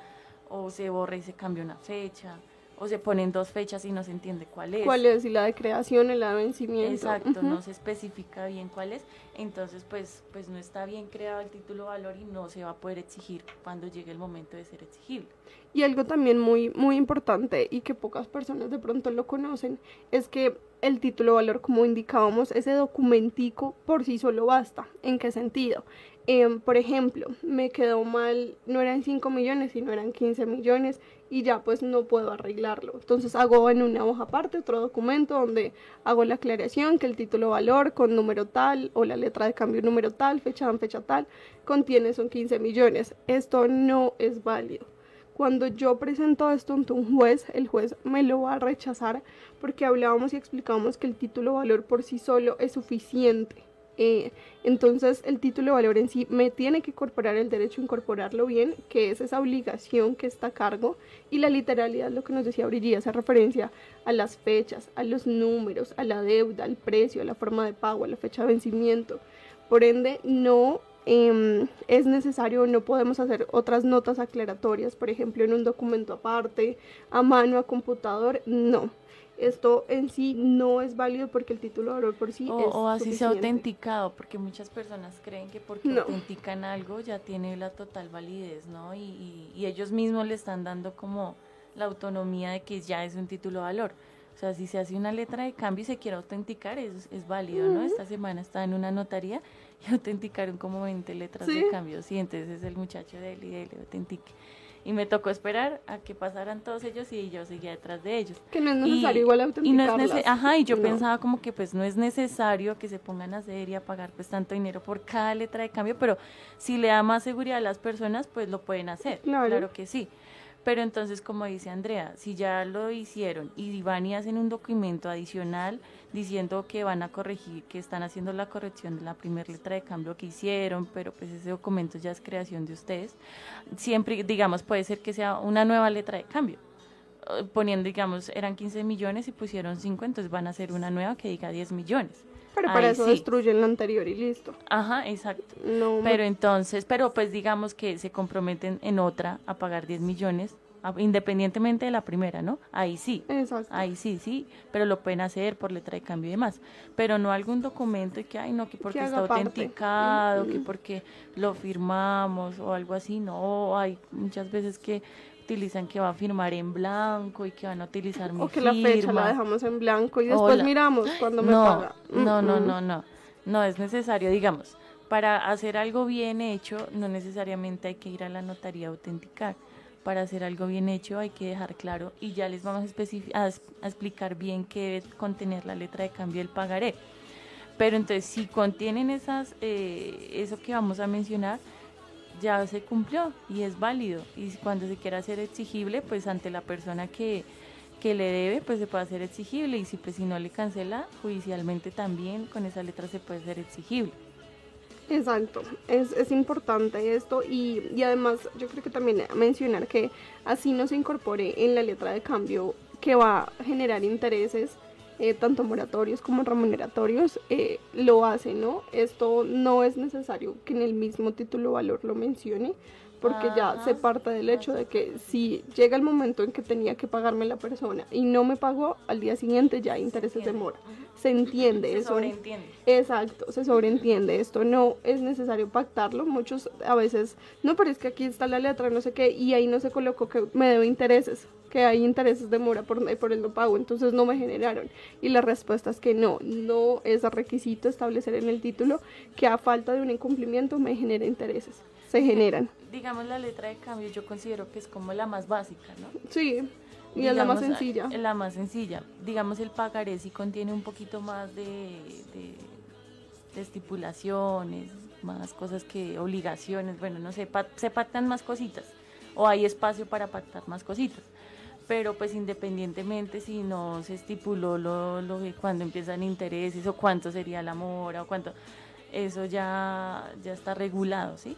o se borra y se cambia una fecha, o se ponen dos fechas y no se entiende cuál es. ¿Cuál es? Y la de creación y la de vencimiento. Exacto, no se especifica bien cuál es, entonces pues, pues no está bien creado el título valor y no se va a poder exigir cuando llegue el momento de ser exigible. Y algo también muy, muy importante y que pocas personas de pronto lo conocen es que el título valor, como indicábamos, ese documentico por sí solo basta. ¿En qué sentido? Em, por ejemplo, me quedó mal, no eran 5 millones, sino eran 15 millones y ya pues no puedo arreglarlo. Entonces hago en una hoja aparte otro documento donde hago la aclaración que el título valor con número tal o la letra de cambio número tal, fecha en fecha tal, contiene son 15 millones. Esto no es válido. Cuando yo presento esto ante un juez, el juez me lo va a rechazar porque hablábamos y explicábamos que el título valor por sí solo es suficiente. Eh, entonces el título valor en sí me tiene que incorporar el derecho a incorporarlo bien, que es esa obligación que está a cargo, y la literalidad, lo que nos decía Brigitte, hace referencia a las fechas, a los números, a la deuda, al precio, a la forma de pago, a la fecha de vencimiento. Por ende, no em, es necesario, no podemos hacer otras notas aclaratorias, por ejemplo, en un documento aparte, a mano, a computador, no. Esto en sí no es válido porque el título de valor por sí O, es o así sea suficiente. autenticado, porque muchas personas creen que porque No. autentican algo ya tiene la total validez, ¿no? Y, y- y ellos mismos le están dando como la autonomía de que ya es un título de valor. O sea, si se hace una letra de cambio y se quiere autenticar, es, es válido, ¿no? Esta semana estaba en una notaría y autenticaron como 20 letras Sí. de cambio. Sí, entonces es el muchacho de él y de él autentique. Y me tocó esperar a que pasaran todos ellos y yo seguía detrás de ellos. Que no es Y- necesario igual y no es. Ajá, y yo No. pensaba como que pues no es necesario que se pongan a hacer y a pagar pues tanto dinero por cada letra de cambio, pero si le da más seguridad a las personas, pues lo pueden hacer. Claro. que sí. Pero entonces, como dice Andrea, si ya lo hicieron y van y hacen un documento adicional diciendo que van a corregir, que están haciendo la corrección de la primera letra de cambio que hicieron, pero pues ese documento ya es creación de ustedes, siempre, digamos, puede ser que sea una nueva letra de cambio eh, poniendo, digamos, eran 15 millones y pusieron 5, entonces van a hacer una nueva que diga 10 millones. Pero para eso sí. destruyen la anterior y listo. Ajá, exacto. No, me- Pero entonces, pero pues digamos que se comprometen en otra a pagar 10 millones, a- independientemente de la primera, ¿no? Ahí sí. Exacto. Ahí sí, sí, pero lo pueden hacer por letra de cambio y demás. Pero no algún documento y que, ay, no, que porque está autenticado, que porque lo firmamos o algo así. No, hay muchas veces que utilizan que va a firmar en blanco y que van a utilizar mi o que la fecha la dejamos en blanco y después miramos cuando me no, paga. No, no, no, no. No es necesario, digamos, para hacer algo bien hecho, no necesariamente hay que ir a la notaría a autenticar. Para hacer algo bien hecho hay que dejar claro y ya les vamos a explicar bien qué debe contener la letra de cambio del pagaré. Pero entonces, si contienen esas, eh, eso que vamos a mencionar, ya se cumplió y es válido. Y cuando se quiera hacer exigible, pues ante la persona que, que le debe, pues se puede hacer exigible. Y si, pues, si no le cancela, judicialmente también con esa letra se puede hacer exigible. Exacto, es, es importante esto y, y además yo creo que también mencionar que así no se incorpore en la letra de cambio que va a generar intereses, eh, tanto moratorios como remuneratorios, eh, lo hace, ¿no? Esto no es necesario que en el mismo título valor lo mencione, porque ya se parte del hecho de que si llega el momento en que tenía que pagarme la persona y no me pagó, al día siguiente ya hay intereses de mora. Se entiende Se eso. sobreentiende. Exacto, se sobreentiende. Esto no es necesario pactarlo. Muchos a veces, no, pero es que aquí está la letra, no sé qué, y ahí no se colocó que me debe intereses. que hay intereses de mora por, por el no pago, entonces no me generaron. Y la respuesta es que no, no es requisito establecer en el título que a falta de un incumplimiento me genere intereses. Se generan. Digamos, la letra de cambio yo considero que es como la más básica, ¿no? Sí, y es la más sencilla. Es la más sencilla. Digamos, el pagaré sí contiene un poquito más de, de, de estipulaciones, más cosas que obligaciones, bueno, no sé, se pactan más cositas o hay espacio para pactar más cositas. Pero pues independientemente si no se estipuló lo, lo que cuando empiezan intereses o cuánto sería la mora o cuánto, eso ya, ya está regulado, ¿sí?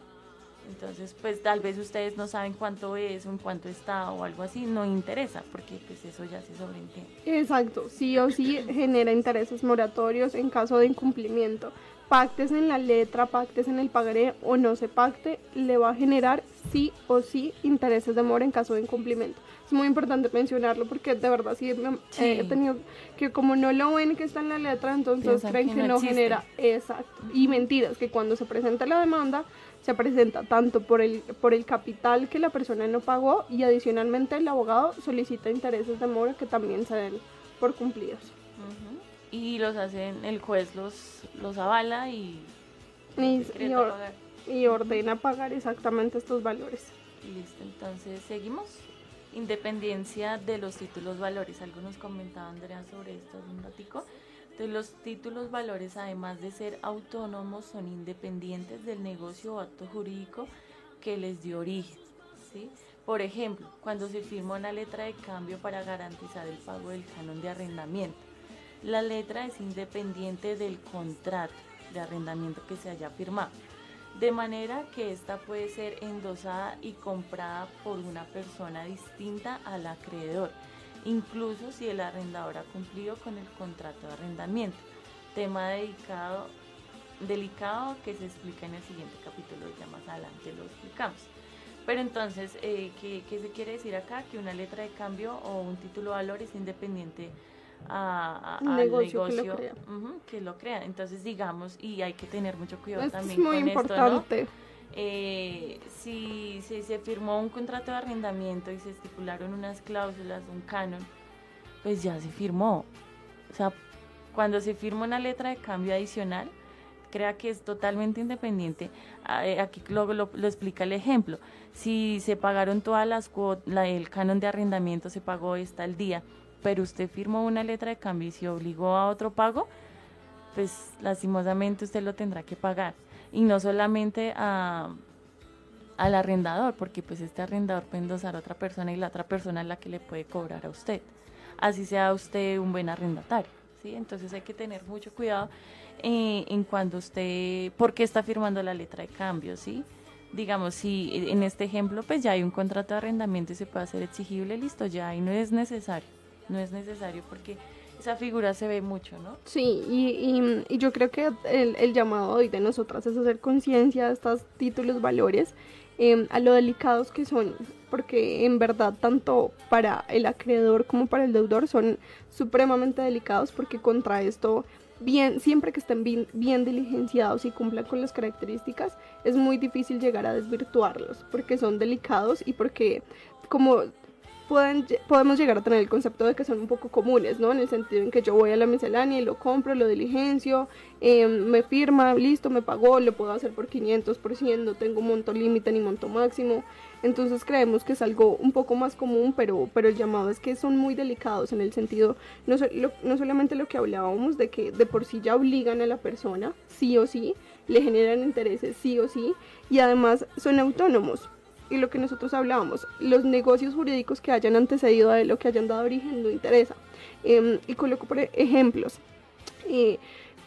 Entonces, pues tal vez ustedes no saben cuánto es o en cuánto está o algo así, no interesa, porque pues eso ya se sobreentiende. Exacto, sí o sí genera intereses moratorios en caso de incumplimiento pactes en la letra, pactes en el pagaré o no se pacte, le va a generar sí o sí intereses de mora en caso de incumplimiento. Es muy importante mencionarlo porque de verdad sí, he tenido que como no lo ven que está en la letra, entonces creen que, no, genera exacto. Y mentiras, que cuando se presenta la demanda se presenta tanto por el, por el capital que la persona no pagó y adicionalmente el abogado solicita intereses de mora que también se den por cumplidos y los hacen, el juez los, los avala y, y, ordena pagar exactamente estos valores. Listo, entonces seguimos. Independencia de los títulos valores. Algo nos comentaba Andrea sobre esto hace un ratico. Entonces los títulos valores, además de ser autónomos, son independientes del negocio o acto jurídico que les dio origen. Por ejemplo, cuando se firma una letra de cambio para garantizar el pago del canon de arrendamiento. La letra es independiente del contrato de arrendamiento que se haya firmado, de manera que ésta puede ser endosada y comprada por una persona distinta al acreedor, incluso si el arrendador ha cumplido con el contrato de arrendamiento. Tema dedicado, delicado que se explica en el siguiente capítulo, ya más adelante lo explicamos. Pero entonces, eh, ¿qué, ¿qué, se quiere decir acá? Que una letra de cambio o un título de valor es independiente a, al negocio, que, lo crea. Entonces, digamos, y hay que tener mucho cuidado también muy con importante. esto, eh, si, se firmó un contrato de arrendamiento y se estipularon unas cláusulas, un canon, pues ya se firmó. O sea, cuando se firma una letra de cambio adicional, crea que es totalmente independiente. Ah, eh, aquí lo, lo, explica el ejemplo. Si se pagaron todas las cuotas, el canon de arrendamiento se pagó está el día pero usted firmó una letra de cambio y se obligó a otro pago, pues lastimosamente usted lo tendrá que pagar. Y no solamente a, al arrendador, porque pues este arrendador puede endosar a otra persona y la otra persona es la que le puede cobrar a usted. Así sea usted un buen arrendatario. ¿sí? Entonces hay que tener mucho cuidado eh, en cuando usted, porque está firmando la letra de cambio, ¿sí? digamos, si en este ejemplo pues ya hay un contrato de arrendamiento y se puede hacer exigible, listo, ya ahí no es necesario no es necesario porque esa figura se ve mucho, ¿no? Sí, y, y, yo creo que el, el, llamado hoy de nosotras es hacer conciencia de estos títulos, valores, em, a lo delicados que son, porque en verdad tanto para el acreedor como para el deudor son supremamente delicados porque contra esto bien, siempre que estén bien, bien, diligenciados y cumplan con las características, es muy difícil llegar a desvirtuarlos, porque son delicados y porque como pueden, podemos llegar a tener el concepto de que son un poco comunes, ¿no? En el sentido en que yo voy a la miscelánea y lo compro, lo diligencio, em, me firma, listo, me pagó, lo puedo hacer por 500, por 100, no tengo monto límite ni monto máximo. Entonces creemos que es algo un poco más común, pero, pero el llamado es que son muy delicados en el sentido, no, no solamente lo que hablábamos, de que de por sí ya obligan a la persona, sí o sí, le generan intereses, sí o sí, y además son autónomos y lo que nosotros hablábamos, los negocios jurídicos que hayan antecedido a lo que hayan dado origen no interesa. Em, y coloco por ejemplos. Eh,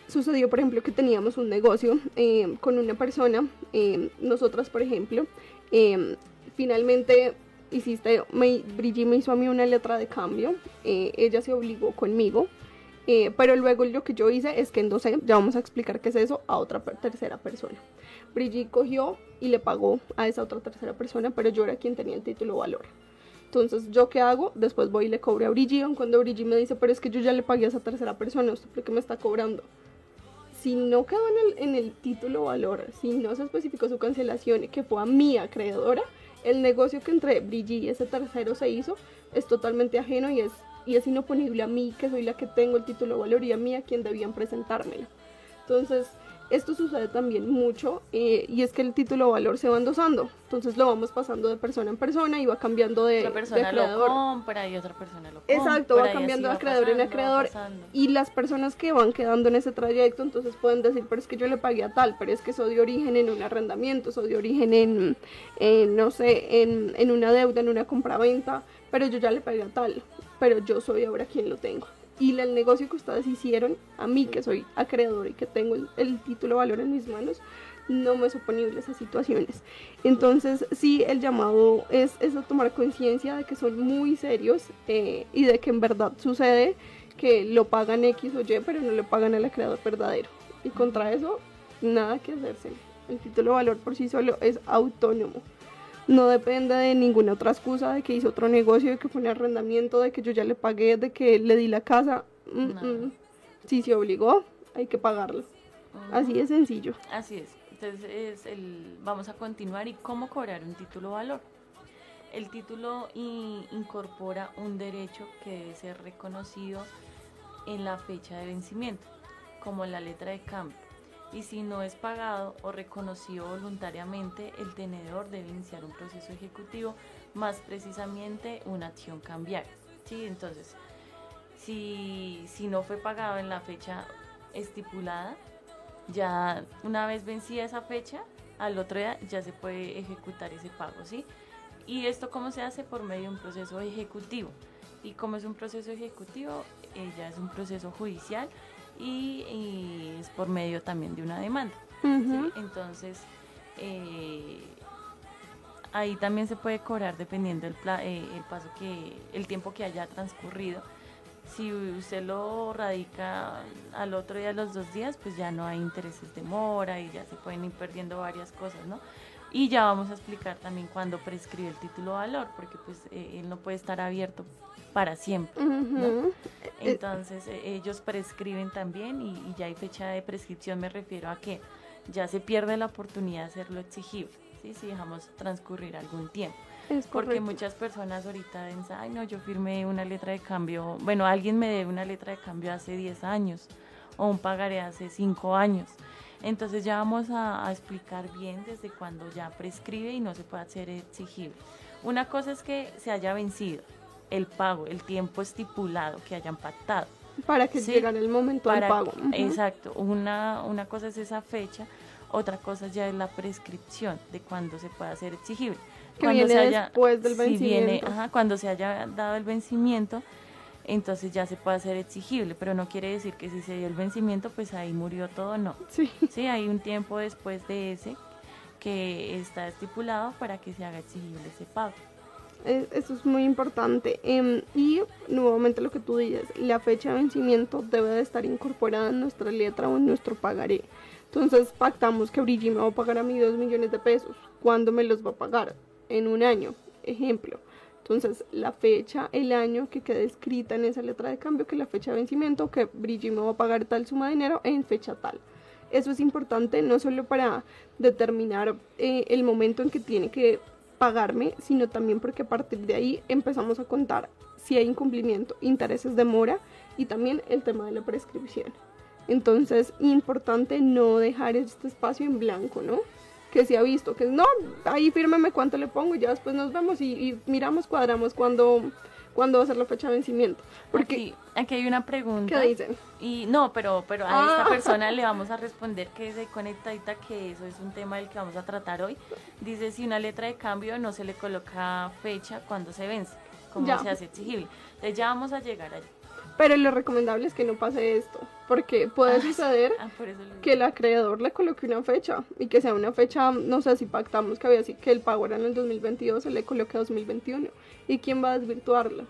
sucedió, por ejemplo, que teníamos un negocio em, con una persona, em, nosotras, por ejemplo, finalmente hiciste, me, Brigitte me hizo a mí una letra de cambio, eh, ella se obligó conmigo, eh, pero luego lo que yo hice es que endosé, ya vamos a explicar qué es eso, a otra tercera persona. Brigitte cogió y le pagó a esa otra tercera persona, pero yo era quien tenía el título valor. Entonces, ¿yo qué hago? Después voy y le cobro a Brigitte, cuando Brigitte me dice, pero es que yo ya le pagué a esa tercera persona, ¿usted por qué me está cobrando? Si no quedó en el, en el título valor, si no se especificó su cancelación, que fue a mi acreedora, el negocio que entre Brigitte y ese tercero se hizo es totalmente ajeno y es, y es inoponible a mí, que soy la que tengo el título de valor y a mí a quien debían presentármelo. Entonces, esto sucede también mucho eh, y es que el título de valor se va endosando. Entonces lo vamos pasando de persona en persona y va cambiando de, Otra persona de lo creador. compra y otra persona lo compra. Exacto, va cambiando de va acreedor en pasando, acreedor. pasando. Y las personas que van quedando en ese trayecto, entonces pueden decir, pero es que yo le pagué a tal, pero es que eso dio origen en un arrendamiento, eso dio origen en, en, no sé, en, en una deuda, en una compraventa, pero yo ya le pagué a tal, pero yo soy ahora quien lo tengo. Y el negocio que ustedes hicieron, a mí que soy acreedor y que tengo el, el título valor en mis manos, no me es oponible esas situaciones. Entonces, sí, el llamado es, es a tomar conciencia de que son muy serios eh, y de que en verdad sucede que lo pagan X o Y, pero no le pagan al acreedor verdadero. Y contra eso, nada que hacerse. El título valor por sí solo es autónomo. No depende de ninguna otra excusa de que hizo otro negocio, de que fue un arrendamiento, de que yo ya le pagué, de que le di la casa. Mm, mm. Si se obligó, hay que pagarlo. Así de sencillo. Así es. Entonces es el, vamos a continuar y cómo cobrar un título valor. El título incorpora un derecho que debe ser reconocido en la fecha de vencimiento, como la letra de cambio. Y si no es pagado o reconocido voluntariamente, el tenedor debe iniciar un proceso ejecutivo, más precisamente una acción cambiaria. ¿sí? Entonces, si, si no fue pagado en la fecha estipulada, ya una vez vencida esa fecha, al otro día ya se puede ejecutar ese pago, ¿sí? Y esto cómo se hace por medio de un proceso ejecutivo. Y como es un proceso ejecutivo, eh, ya es un proceso judicial y, y es por medio también de una demanda. Entonces, eh, ahí también se puede cobrar dependiendo del pla- eh, el paso que, el tiempo que haya transcurrido. Si usted lo radica al otro día, a los dos días, pues ya no hay intereses de mora y ya se pueden ir perdiendo varias cosas, ¿no? Y ya vamos a explicar también cuándo prescribe el título valor, porque pues eh, él no puede estar abierto para siempre, ¿no? Ujú. Eh, Entonces eh, ellos prescriben también y, y ya hay fecha de prescripción, me refiero a que ya se pierde la oportunidad de hacerlo exigible, ¿sí? si dejamos transcurrir algún tiempo. Es Porque muchas personas ahorita dicen, ay no, yo firmé una letra de cambio, bueno, alguien me debe una letra de cambio hace 10 años o un pagaré hace 5 años. Entonces ya vamos a, a explicar bien desde cuando ya prescribe y no se puede hacer exigible. Una cosa es que se haya vencido el pago, el tiempo estipulado que hayan pactado. Para que Sí, llegara el momento del pago. Exacto, una, una cosa es esa fecha, otra cosa ya es la prescripción de cuándo se puede hacer exigible. Que viene después del si viene- vencimiento. ajá, cuando se haya dado el vencimiento, entonces ya se puede hacer exigible, pero no quiere decir que si se dio el vencimiento, pues ahí murió todo, no. Sí. Sí, hay un tiempo después de ese que está estipulado para que se haga exigible ese pago. Eh, Eso es muy importante. Em, y nuevamente lo que tú dices, la fecha de vencimiento debe de estar incorporada en nuestra letra o en nuestro pagaré. Entonces pactamos que Brigitte me va a pagar a mí dos millones de pesos. ¿Cuándo me los va a pagar? En un año, ejemplo. Entonces la fecha, el año que quede escrita en esa letra de cambio, que la fecha de vencimiento, que Brigitte me va a pagar tal suma de dinero en fecha tal. Eso es importante no solo para determinar eh, el momento en que tiene que pagarme, sino también porque a partir de ahí empezamos a contar si hay incumplimiento, intereses de mora y también el tema de la prescripción. Entonces, importante no dejar este espacio en blanco, ¿no? Que se ha visto, que no, ahí fírmeme cuánto le pongo y ya después nos vemos y, miramos, cuadramos cuándo, cuándo va a ser la fecha de vencimiento. Porque, Aquí, aquí hay una pregunta. ¿qué dicen? Y no, pero, pero a Ah. esta persona le vamos a responder que se conectadita, que eso es un tema del que vamos a tratar hoy. Dice si una letra de cambio no se le coloca fecha cuando se vence, como Ya. se hace exigible. Entonces ya vamos a llegar allá. Pero lo recomendable es que no pase esto, porque puede Ah, suceder Ah, que el acreedor le coloque una fecha y que sea una fecha, no sé si pactamos que había así que el pago era en el 2022, se le coloque 2021. ¿Y quién va a desvirtuarla?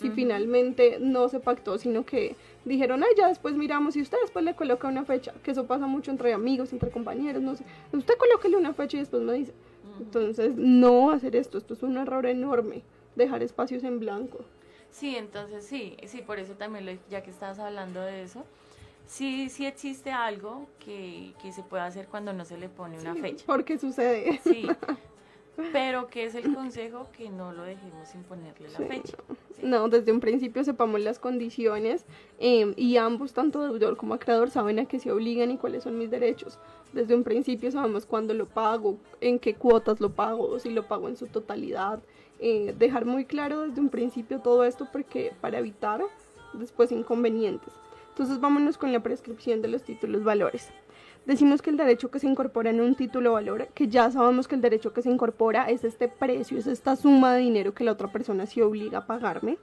Si finalmente no se pactó, sino que dijeron, ay, ya después miramos y usted después le coloca una fecha, que eso pasa mucho entre amigos, entre compañeros, no sé. Usted colóquele una fecha y después me dice. Entonces, no hacer esto, esto es un error enorme, dejar espacios en blanco. Sí, entonces sí, sí, por eso también, lo- ya que estabas hablando de eso, sí, sí existe algo que, que se puede hacer cuando no se le pone una Sí, fecha. Porque sucede. Sí, Pero ¿qué es el consejo? Que no lo dejemos sin ponerle la Sí, fecha. No, desde un principio sepamos las condiciones eh, y ambos, tanto deudor como acreedor, saben a qué se obligan y cuáles son mis derechos. Desde un principio sabemos cuándo lo pago, en qué cuotas lo pago, si lo pago en su totalidad. Eh, dejar muy claro desde un principio todo esto porque para evitar después inconvenientes. Entonces vámonos con la prescripción de los títulos valores. Decimos que el derecho que se incorpora en un título valor, que ya sabemos que el derecho que se incorpora es este precio, es esta suma de dinero que la otra persona se obliga a pagarme,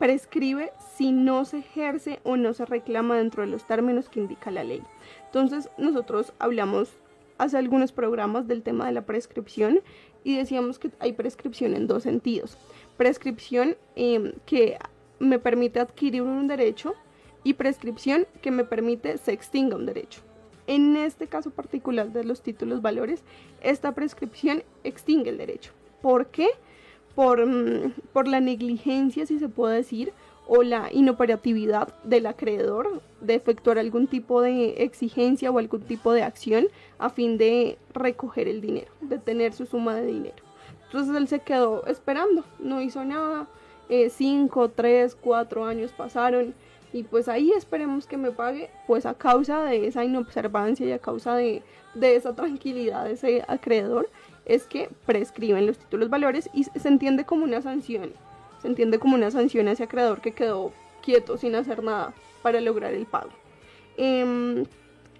prescribe si no se ejerce o no se reclama dentro de los términos que indica la ley. Entonces nosotros hablamos hace algunos programas del tema de la prescripción y decíamos que hay prescripción en dos sentidos. Prescripción eh, que me permite adquirir un derecho y prescripción que me permite se extinga un derecho. En este caso particular de los títulos valores, esta prescripción extingue el derecho. ¿Por qué? Por, mm, por la negligencia, si se puede decir, o la inoperatividad del acreedor de efectuar algún tipo de exigencia o algún tipo de acción a fin de recoger el dinero, de tener su suma de dinero. Entonces él se quedó esperando, no hizo nada, eh, cinco, tres, cuatro años pasaron y pues ahí esperemos que me pague, pues a causa de esa inobservancia y a causa de, de esa tranquilidad de ese acreedor, es que prescriben los títulos valores y se entiende como una sanción, se entiende como una sanción a ese acreedor que quedó quieto sin hacer nada para lograr el pago. Em,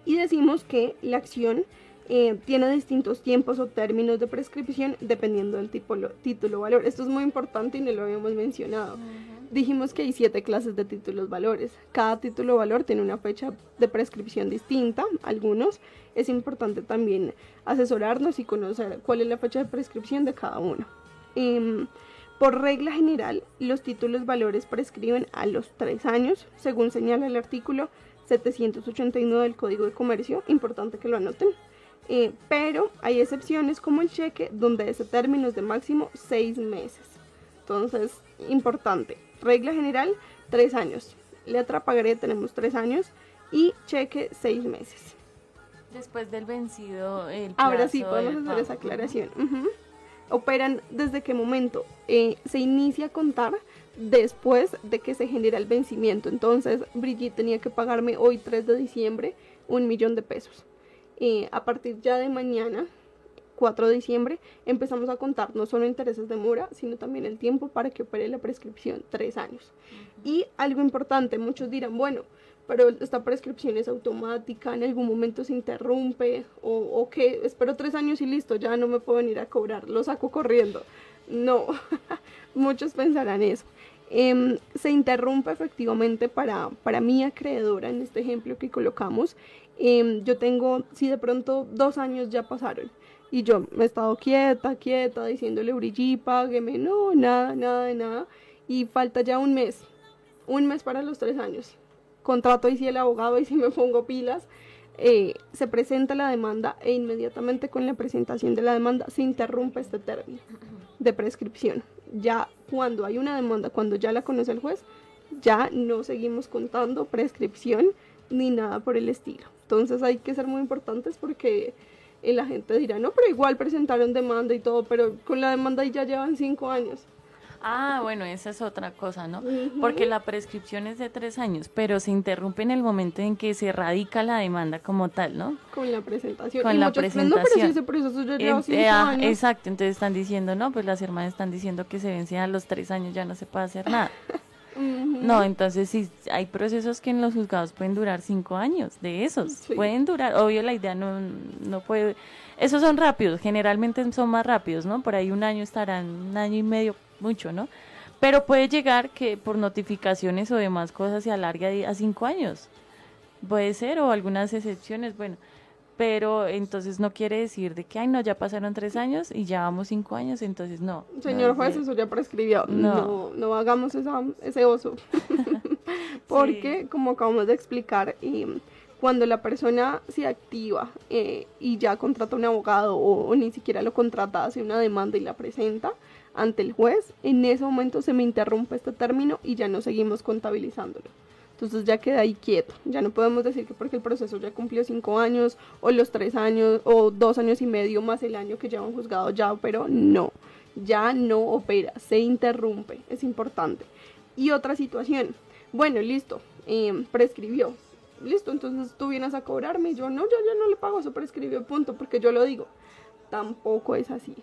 y decimos que la acción eh, tiene distintos tiempos o términos de prescripción dependiendo del tipo, lo- título valor. Esto es muy importante y no lo habíamos mencionado. Dijimos que hay siete clases de títulos valores. Cada título valor tiene una fecha de prescripción distinta, algunos. Es importante también asesorarnos y conocer cuál es la fecha de prescripción de cada uno. Em, por regla general, los títulos valores prescriben a los tres años, según señala el artículo 789 del Código de Comercio. Importante que lo anoten. Eh, pero hay excepciones como el cheque, donde ese término es de máximo seis meses. Entonces, importante. Regla general, tres años. Letra pagaré tenemos tres años y cheque seis meses. Después del vencido, el Ahora sí plazo podemos hacer esa aclaración. Operan desde qué momento Eh, se inicia a contar después de que se genera el vencimiento. Entonces, Brigitte tenía que pagarme hoy 3 de diciembre un millón de pesos. Eh, a partir ya de mañana, 4 de diciembre, empezamos a contar no solo intereses de mora, sino también el tiempo para que opere la prescripción, 3 años. Y algo importante, muchos dirán, bueno, pero esta prescripción es automática, en algún momento se interrumpe, o, o que espero tres años y listo, ya no me puedo venir a cobrar, lo saco corriendo. No, muchos pensarán eso. Em, se interrumpe efectivamente para, para mi acreedora, en este ejemplo que colocamos. Em, yo tengo, si de pronto dos años ya pasaron y yo me he estado quieta, quieta, diciéndole Brigitte, págueme, no, nada, nada nada, y falta ya un mes, un mes para los tres años. Contrato ahí sí el abogado y si me pongo pilas. eh, se presenta la demanda e inmediatamente con la presentación de la demanda se interrumpe este término de prescripción. Ya cuando hay una demanda, cuando ya la conoce el juez, ya no seguimos contando prescripción ni nada por el estilo. Entonces hay que ser muy importantes porque eh, la gente dirá, no, pero igual presentaron demanda y todo, pero con la demanda ya llevan cinco años. Ah, bueno, esa es otra cosa, ¿no? Porque la prescripción es de tres años, pero se interrumpe en el momento en que se radica la demanda como tal, ¿no? Con la presentación. Con Y la presentación. No, pero si ese proceso ya lleva cinco eh, ah, años. exacto, entonces están diciendo, no, pues las hermanas están diciendo que se vencen a los tres años, ya no se puede hacer nada. No, entonces sí, hay procesos que en los juzgados pueden durar cinco años, de esos, Sí. pueden durar, obvio la idea no, no puede, esos son rápidos, generalmente son más rápidos, ¿no? Por ahí un año estarán, un año y medio, mucho, ¿no? Pero puede llegar que por notificaciones o demás cosas se alargue a cinco años, puede ser, o algunas excepciones, bueno, pero entonces no quiere decir de que, ay, no, ya pasaron tres años y ya vamos cinco años, entonces no. Señor no, juez, eso ya prescribió. No. No, no, hagamos esa- ese oso. Porque, como acabamos de explicar, cuando la persona se activa eh, y ya contrata un abogado o, o ni siquiera lo contrata, hace una demanda y la presenta ante el juez, en ese momento se me interrumpe este término y ya no seguimos contabilizándolo. Entonces ya queda ahí quieto. Ya no podemos decir que porque el proceso ya cumplió cinco años o los tres años o dos años y medio más el año que lleva un juzgado ya pero no. Ya no opera, se interrumpe, es importante. Y otra situación, bueno, listo, eh, prescribió. Listo, entonces tú vienes a cobrarme. Yo no, yo ya no le pago, eso prescribió, punto, porque yo lo digo. Tampoco es así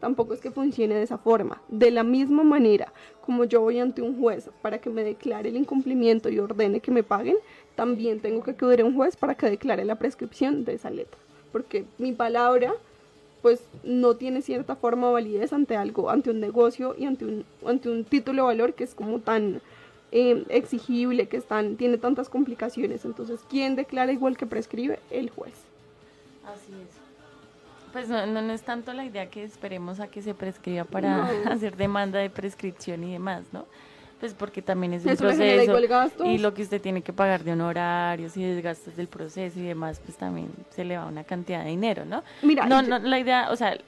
tampoco es que funcione de esa forma. De la misma manera como yo voy ante un juez para que me declare el incumplimiento y ordene que me paguen, también tengo que acudir a un juez para que declare la prescripción de esa letra. Porque mi palabra pues no tiene cierta forma de validez ante algo, ante un negocio y ante un, ante un título de valor que es como tan eh, exigible, que es tiene tantas complicaciones. Entonces, ¿quién declara igual que prescribe? El juez. Así es. Pues no, no, es tanto la idea que esperemos a que se prescriba para hacer demanda de prescripción y demás, ¿no? Pues porque también es un proceso y lo que usted tiene que pagar de honorarios y desgastos del proceso y demás, pues también se le va una cantidad de dinero, ¿no? Mira, no, no, la idea, o sea,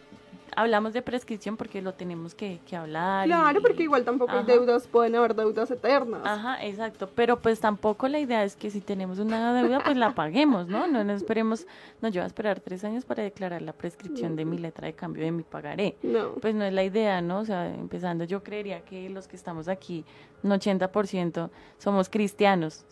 hablamos de prescripción porque lo tenemos que, que hablar. Claro, porque igual tampoco hay deudas, pueden haber deudas eternas. Ajá, exacto. Pero pues tampoco la idea es que si tenemos una deuda, pues la paguemos, ¿no? No, no esperemos, no, yo voy a esperar tres años para declarar la prescripción de mi letra de cambio de mi pagaré. No. Pues no es la idea, ¿no? O sea, empezando, yo creería que los que estamos aquí, un 80% somos cristianos,